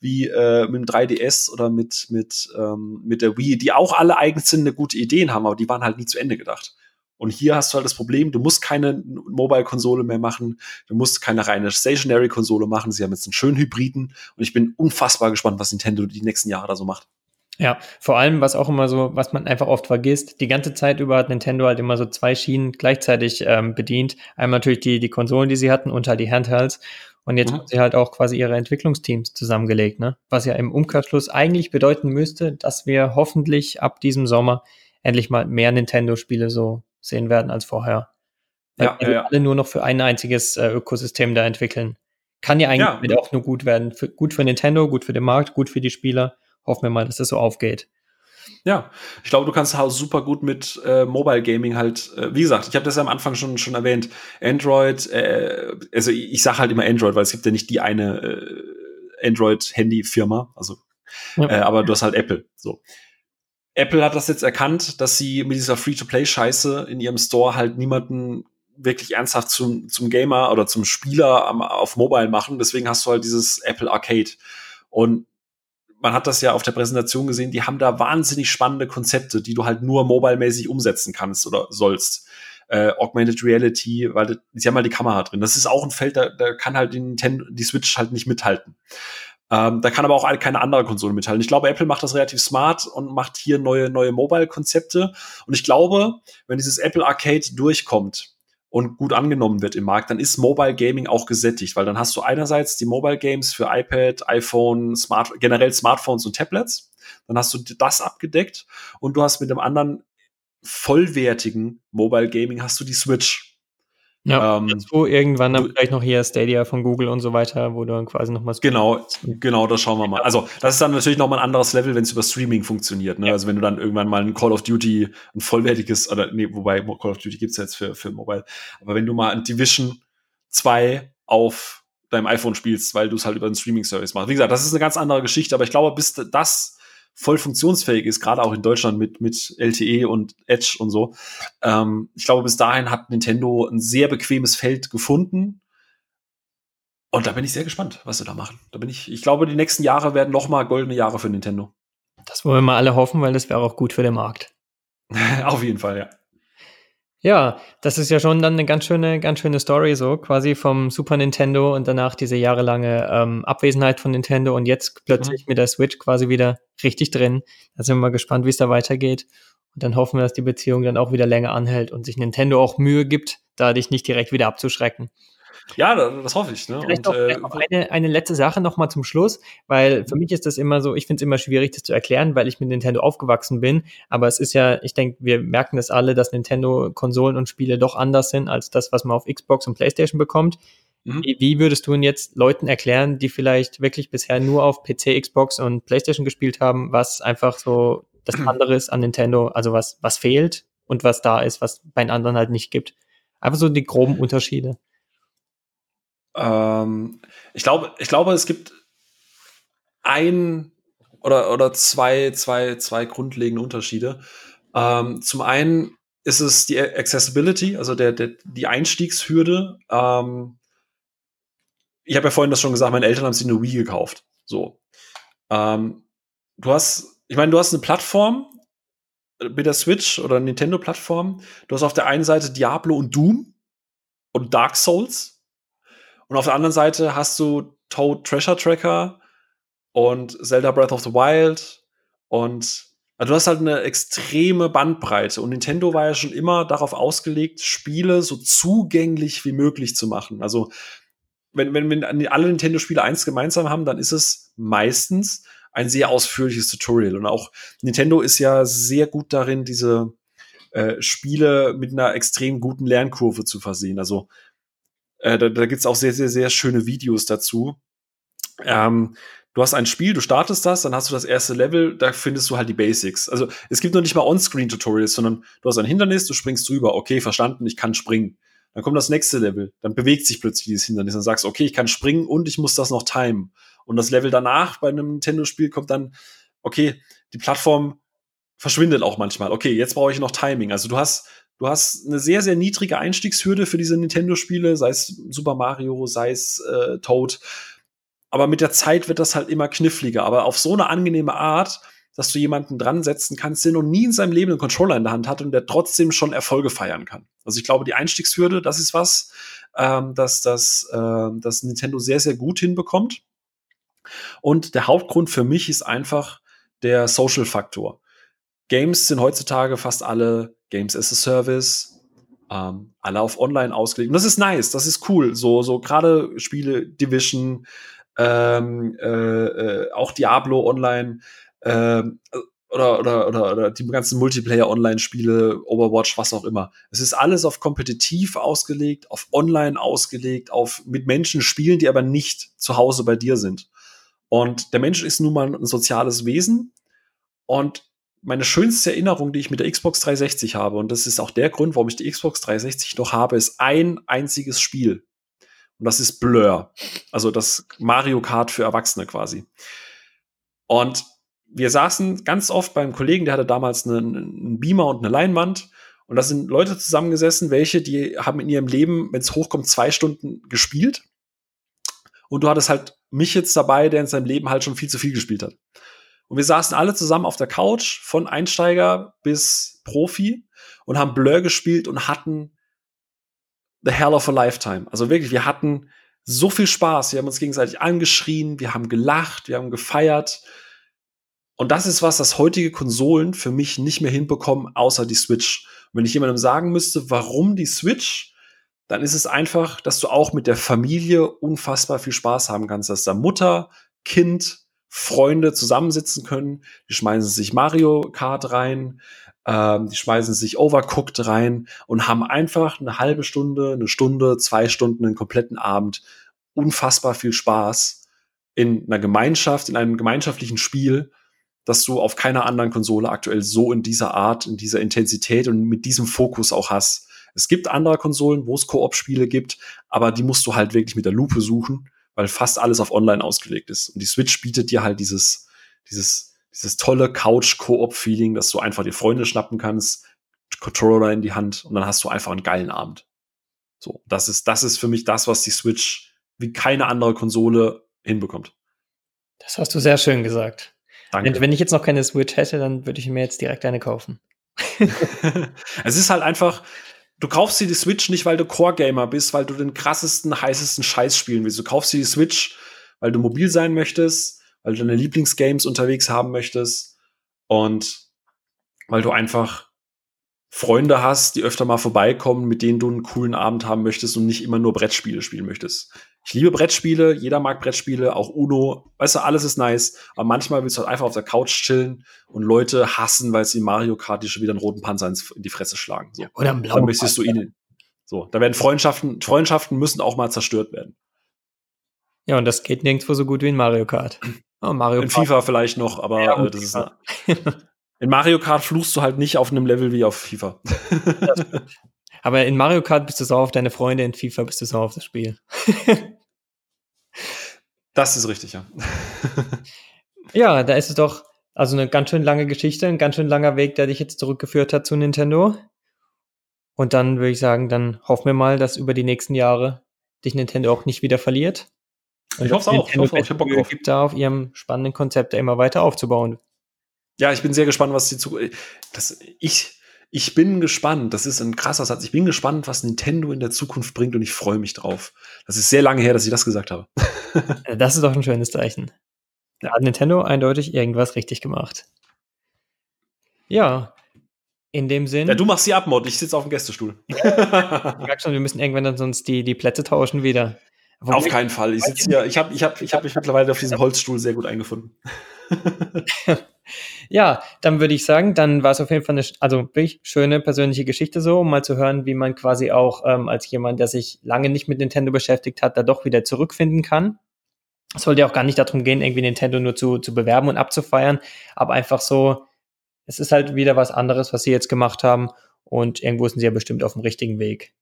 wie äh, mit dem 3DS oder mit, mit, ähm, mit der Wii, die auch alle eigensinne gute Ideen haben, aber die waren halt nie zu Ende gedacht. Und hier hast du halt das Problem, du musst keine Mobile-Konsole mehr machen, du musst keine reine Stationary-Konsole machen. Sie haben jetzt einen schönen Hybriden und ich bin unfassbar gespannt, was Nintendo die nächsten Jahre da so macht. Ja, vor allem, was auch immer so, was man einfach oft vergisst, die ganze Zeit über hat Nintendo halt immer so zwei Schienen gleichzeitig ähm, bedient. Einmal natürlich die, die Konsolen, die sie hatten und halt die Handhelds. Und jetzt mhm. haben sie halt auch quasi ihre Entwicklungsteams zusammengelegt, ne? Was ja im Umkehrschluss eigentlich bedeuten müsste, dass wir hoffentlich ab diesem Sommer endlich mal mehr Nintendo-Spiele so sehen werden als vorher. Weil ja, ja, alle nur noch für ein einziges äh, Ökosystem da entwickeln. Kann ja eigentlich ja. auch nur gut werden. Für, gut für Nintendo, gut für den Markt, gut für die Spieler. Hoffen wir mal, dass das so aufgeht. Ja, ich glaube, du kannst halt super gut mit äh, Mobile Gaming halt, äh, wie gesagt, ich habe das ja am Anfang schon schon erwähnt, Android, äh, also ich, ich sage halt immer Android, weil es gibt ja nicht die eine äh, Android-Handy-Firma, also, ja. äh, aber du hast halt Apple, so. Apple hat das jetzt erkannt, dass sie mit dieser Free-to-Play-Scheiße in ihrem Store halt niemanden wirklich ernsthaft zum, zum Gamer oder zum Spieler am, auf Mobile machen. Deswegen hast du halt dieses Apple Arcade. Und man hat das ja auf der Präsentation gesehen, die haben da wahnsinnig spannende Konzepte, die du halt nur mobile-mäßig umsetzen kannst oder sollst. Äh, Augmented Reality, weil sie haben halt die Kamera drin. Das ist auch ein Feld, da, da kann halt die, Nintendo, die Switch halt nicht mithalten. Ähm, da kann aber auch keine andere Konsole mithalten. Ich glaube, Apple macht das relativ smart und macht hier neue, neue Mobile-Konzepte. Und ich glaube, wenn dieses Apple Arcade durchkommt und gut angenommen wird im Markt, dann ist Mobile Gaming auch gesättigt, weil dann hast du einerseits die Mobile Games für iPad, iPhone, Smart, generell Smartphones und Tablets. Dann hast du das abgedeckt und du hast mit dem anderen vollwertigen Mobile Gaming hast du die Switch. Ja, ähm, wo irgendwann dann vielleicht noch hier Stadia von Google und so weiter, wo du dann quasi noch mal Genau, genau, das schauen wir mal. Also, das ist dann natürlich noch mal ein anderes Level, wenn es über Streaming funktioniert. Ne? Ja. Also, wenn du dann irgendwann mal ein Call of Duty, ein vollwertiges, oder nee, wobei Call of Duty gibt's jetzt für, für Mobile, aber wenn du mal ein Division 2 auf deinem iPhone spielst, weil du es halt über einen Streaming-Service machst. Wie gesagt, das ist eine ganz andere Geschichte, aber ich glaube, bis das voll funktionsfähig ist, gerade auch in Deutschland mit, mit LTE und Edge und so. Ähm, ich glaube, bis dahin hat Nintendo ein sehr bequemes Feld gefunden. Und da bin ich sehr gespannt, was sie da machen. Da bin ich, ich glaube, die nächsten Jahre werden noch mal goldene Jahre für Nintendo. Das wollen wir mal alle hoffen, weil das wäre auch gut für den Markt. *laughs* Auf jeden Fall, ja. Ja, das ist ja schon dann eine ganz schöne, ganz schöne Story, so quasi vom Super Nintendo und danach diese jahrelange ähm, Abwesenheit von Nintendo und jetzt plötzlich mhm. mit der Switch quasi wieder richtig drin. Da sind wir mal gespannt, wie es da weitergeht. Und dann hoffen wir, dass die Beziehung dann auch wieder länger anhält und sich Nintendo auch Mühe gibt, da dich nicht direkt wieder abzuschrecken. Ja, das hoffe ich. Ne? Vielleicht, und, auch, äh, auch eine, eine letzte Sache noch mal zum Schluss, weil für mich ist das immer so, ich finde es immer schwierig, das zu erklären, weil ich mit Nintendo aufgewachsen bin. Aber es ist ja, ich denke, wir merken das alle, dass Nintendo-Konsolen und Spiele doch anders sind als das, was man auf Xbox und PlayStation bekommt. Mhm. Wie, wie würdest du denn jetzt Leuten erklären, die vielleicht wirklich bisher nur auf PC, Xbox und PlayStation gespielt haben, was einfach so das *clears throat* andere ist an Nintendo, also was, was fehlt und was da ist, was bei den anderen halt nicht gibt? Einfach so die groben Unterschiede. Ähm, ich glaube, ich glaube, es gibt ein oder, oder zwei, zwei, zwei grundlegende Unterschiede. Ähm, zum einen ist es die Accessibility, also der, der, die Einstiegshürde. Ähm, ich habe ja vorhin das schon gesagt, meine Eltern haben sich eine Wii gekauft. So. Ähm, du hast, ich meine, du hast eine Plattform mit der Switch oder Nintendo-Plattform. Du hast auf der einen Seite Diablo und Doom und Dark Souls. Und auf der anderen Seite hast du Toad Treasure Tracker und Zelda Breath of the Wild und also du hast halt eine extreme Bandbreite und Nintendo war ja schon immer darauf ausgelegt, Spiele so zugänglich wie möglich zu machen. Also wenn, wenn, wenn alle Nintendo-Spiele eins gemeinsam haben, dann ist es meistens ein sehr ausführliches Tutorial. Und auch Nintendo ist ja sehr gut darin, diese äh, Spiele mit einer extrem guten Lernkurve zu versehen. Also äh, da da gibt es auch sehr, sehr, sehr schöne Videos dazu. Ähm, du hast ein Spiel, du startest das, dann hast du das erste Level, da findest du halt die Basics. Also es gibt noch nicht mal On-Screen-Tutorials, sondern du hast ein Hindernis, du springst drüber, okay, verstanden, ich kann springen. Dann kommt das nächste Level, dann bewegt sich plötzlich dieses Hindernis, dann sagst okay, ich kann springen und ich muss das noch timen. Und das Level danach bei einem Nintendo-Spiel kommt dann, okay, die Plattform verschwindet auch manchmal. Okay, jetzt brauche ich noch Timing. Also du hast Du hast eine sehr, sehr niedrige Einstiegshürde für diese Nintendo-Spiele, sei es Super Mario, sei es äh, Toad. Aber mit der Zeit wird das halt immer kniffliger. Aber auf so eine angenehme Art, dass du jemanden dran setzen kannst, der noch nie in seinem Leben einen Controller in der Hand hat und der trotzdem schon Erfolge feiern kann. Also ich glaube, die Einstiegshürde, das ist was, ähm, dass das äh, dass Nintendo sehr, sehr gut hinbekommt. Und der Hauptgrund für mich ist einfach der Social-Faktor. Games sind heutzutage fast alle Games as a Service, ähm, alle auf Online ausgelegt. Und das ist nice, das ist cool. So, so gerade Spiele, Division, ähm, äh, äh, auch Diablo Online, ähm, oder, oder, oder, oder die ganzen Multiplayer-Online-Spiele, Overwatch, was auch immer. Es ist alles auf kompetitiv ausgelegt, auf online ausgelegt, auf mit Menschen spielen, die aber nicht zu Hause bei dir sind. Und der Mensch ist nun mal ein soziales Wesen. Und meine schönste Erinnerung, die ich mit der Xbox 360 habe, und das ist auch der Grund, warum ich die Xbox 360 noch habe, ist ein einziges Spiel. Und das ist Blur. Also das Mario Kart für Erwachsene quasi. Und wir saßen ganz oft beim Kollegen, der hatte damals einen, einen Beamer und eine Leinwand. Und da sind Leute zusammengesessen, welche, die haben in ihrem Leben, wenn es hochkommt, zwei Stunden gespielt. Und du hattest halt mich jetzt dabei, der in seinem Leben halt schon viel zu viel gespielt hat. Und wir saßen alle zusammen auf der Couch, von Einsteiger bis Profi, und haben Blur gespielt und hatten the hell of a lifetime. Also wirklich, wir hatten so viel Spaß. Wir haben uns gegenseitig angeschrien, wir haben gelacht, wir haben gefeiert. Und das ist was, das heutige Konsolen für mich nicht mehr hinbekommen, außer die Switch. Und wenn ich jemandem sagen müsste, warum die Switch, dann ist es einfach, dass du auch mit der Familie unfassbar viel Spaß haben kannst, dass da Mutter, Kind, Freunde zusammensitzen können. Die schmeißen sich Mario Kart rein, ähm, die schmeißen sich Overcooked rein und haben einfach eine halbe Stunde, eine Stunde, zwei Stunden, einen kompletten Abend unfassbar viel Spaß in einer Gemeinschaft, in einem gemeinschaftlichen Spiel dass du auf keiner anderen Konsole aktuell so in dieser Art, in dieser Intensität und mit diesem Fokus auch hast. Es gibt andere Konsolen, wo es Koop-Spiele gibt, aber die musst du halt wirklich mit der Lupe suchen, weil fast alles auf Online ausgelegt ist. Und die Switch bietet dir halt dieses, dieses, dieses tolle Couch-Koop-Feeling, dass du einfach dir Freunde schnappen kannst, Controller in die Hand und dann hast du einfach einen geilen Abend. So, das ist, das ist für mich das, was die Switch wie keine andere Konsole hinbekommt. Das hast du sehr schön gesagt. Danke. Wenn, wenn ich jetzt noch keine Switch hätte, dann würde ich mir jetzt direkt eine kaufen. *laughs* es ist halt einfach, du kaufst dir die Switch nicht, weil du Core-Gamer bist, weil du den krassesten, heißesten Scheiß spielen willst. Du kaufst dir die Switch, weil du mobil sein möchtest, weil du deine Lieblingsgames unterwegs haben möchtest und weil du einfach Freunde hast, die öfter mal vorbeikommen, mit denen du einen coolen Abend haben möchtest und nicht immer nur Brettspiele spielen möchtest. Ich liebe Brettspiele, jeder mag Brettspiele, auch Uno, weißt du, alles ist nice, aber manchmal willst du halt einfach auf der Couch chillen und Leute hassen, weil sie Mario Kart schon wieder einen roten Panzer in die Fresse schlagen. So. Oder einen blauen Dann möchtest du ihnen. So, da werden Freundschaften, Freundschaften müssen auch mal zerstört werden. Ja, und das geht nirgendwo so gut wie in Mario Kart. *clears throat* Oh, Mario in FIFA vielleicht noch, aber ja, äh, das ist In Mario Kart fluchst du halt nicht auf einem Level wie auf FIFA. Aber in Mario Kart bist du sauer auf deine Freunde, in FIFA bist du sauer auf das Spiel. *laughs* das ist richtig, ja. *laughs* ja, da ist es doch also eine ganz schön lange Geschichte, ein ganz schön langer Weg, der dich jetzt zurückgeführt hat zu Nintendo. Und dann würde ich sagen, dann hoffen wir mal, dass über die nächsten Jahre dich Nintendo auch nicht wieder verliert. Und ich hoffe auch. Ich hoffe auch. Ich hab Bock drauf. gibt da auf ihrem spannenden Konzept immer weiter aufzubauen ja, ich bin sehr gespannt, was die Zukunft. Ich, ich bin gespannt. Das ist ein krasser Satz. Ich bin gespannt, was Nintendo in der Zukunft bringt und ich freue mich drauf. Das ist sehr lange her, dass ich das gesagt habe. *laughs* das ist doch ein schönes Zeichen. Da hat Nintendo eindeutig irgendwas richtig gemacht. Ja, in dem Sinn. Ja, du machst die Abmod, ich sitze auf dem Gästestuhl. *laughs* Ja, ich merke schon, wir müssen irgendwann dann sonst die, die Plätze tauschen wieder. Wo auf keinen Fall. Ich sitze hier, ich habe ich hab, ich hab mich mittlerweile auf diesem Holzstuhl sehr gut eingefunden. *laughs* ja, dann würde ich sagen, dann war es auf jeden Fall eine, also wirklich schöne persönliche Geschichte so, um mal zu hören, wie man quasi auch ähm, als jemand, der sich lange nicht mit Nintendo beschäftigt hat, da doch wieder zurückfinden kann. Es sollte ja auch gar nicht darum gehen, irgendwie Nintendo nur zu, zu bewerben und abzufeiern, aber einfach so, es ist halt wieder was anderes, was sie jetzt gemacht haben und irgendwo sind sie ja bestimmt auf dem richtigen Weg.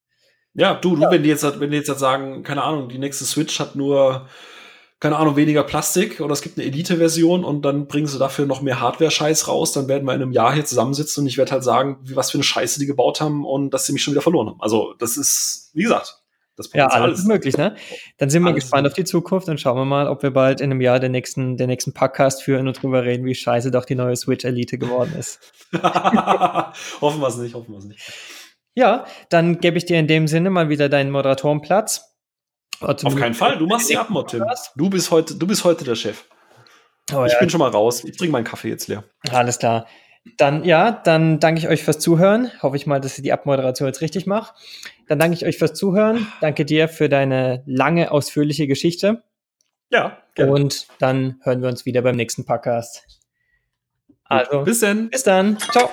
Ja, du, du, ja. wenn die jetzt, wenn die jetzt sagen, keine Ahnung, die nächste Switch hat nur keine Ahnung, weniger Plastik oder es gibt eine Elite-Version und dann bringen sie dafür noch mehr Hardware-Scheiß raus, dann werden wir in einem Jahr hier zusammensitzen und ich werde halt sagen, wie, was für eine Scheiße die gebaut haben und dass sie mich schon wieder verloren haben. Also das ist, wie gesagt, das ja, alles ist möglich, ne? Dann sind wir gespannt auf die Zukunft und schauen wir mal, ob wir bald in einem Jahr den nächsten, den nächsten Podcast führen und drüber reden, wie scheiße doch die neue Switch Elite geworden ist. *laughs* hoffen wir es nicht, hoffen wir es nicht. Ja, dann gebe ich dir in dem Sinne mal wieder deinen Moderatorenplatz. Auf keinen Fall, du machst die *laughs* Abmod, Tim. Du bist heute, du bist heute der Chef. Oh, ich ja. bin schon mal raus. Ich trinke meinen Kaffee jetzt leer. Alles klar. Dann, ja, dann danke ich euch fürs Zuhören. Hoffe ich mal, dass ich die Abmoderation jetzt richtig mache. Dann danke ich euch fürs Zuhören. Danke dir für deine lange, ausführliche Geschichte. Ja. Gerne. Und dann hören wir uns wieder beim nächsten Podcast. Also, bis dann. Bis dann. Ciao.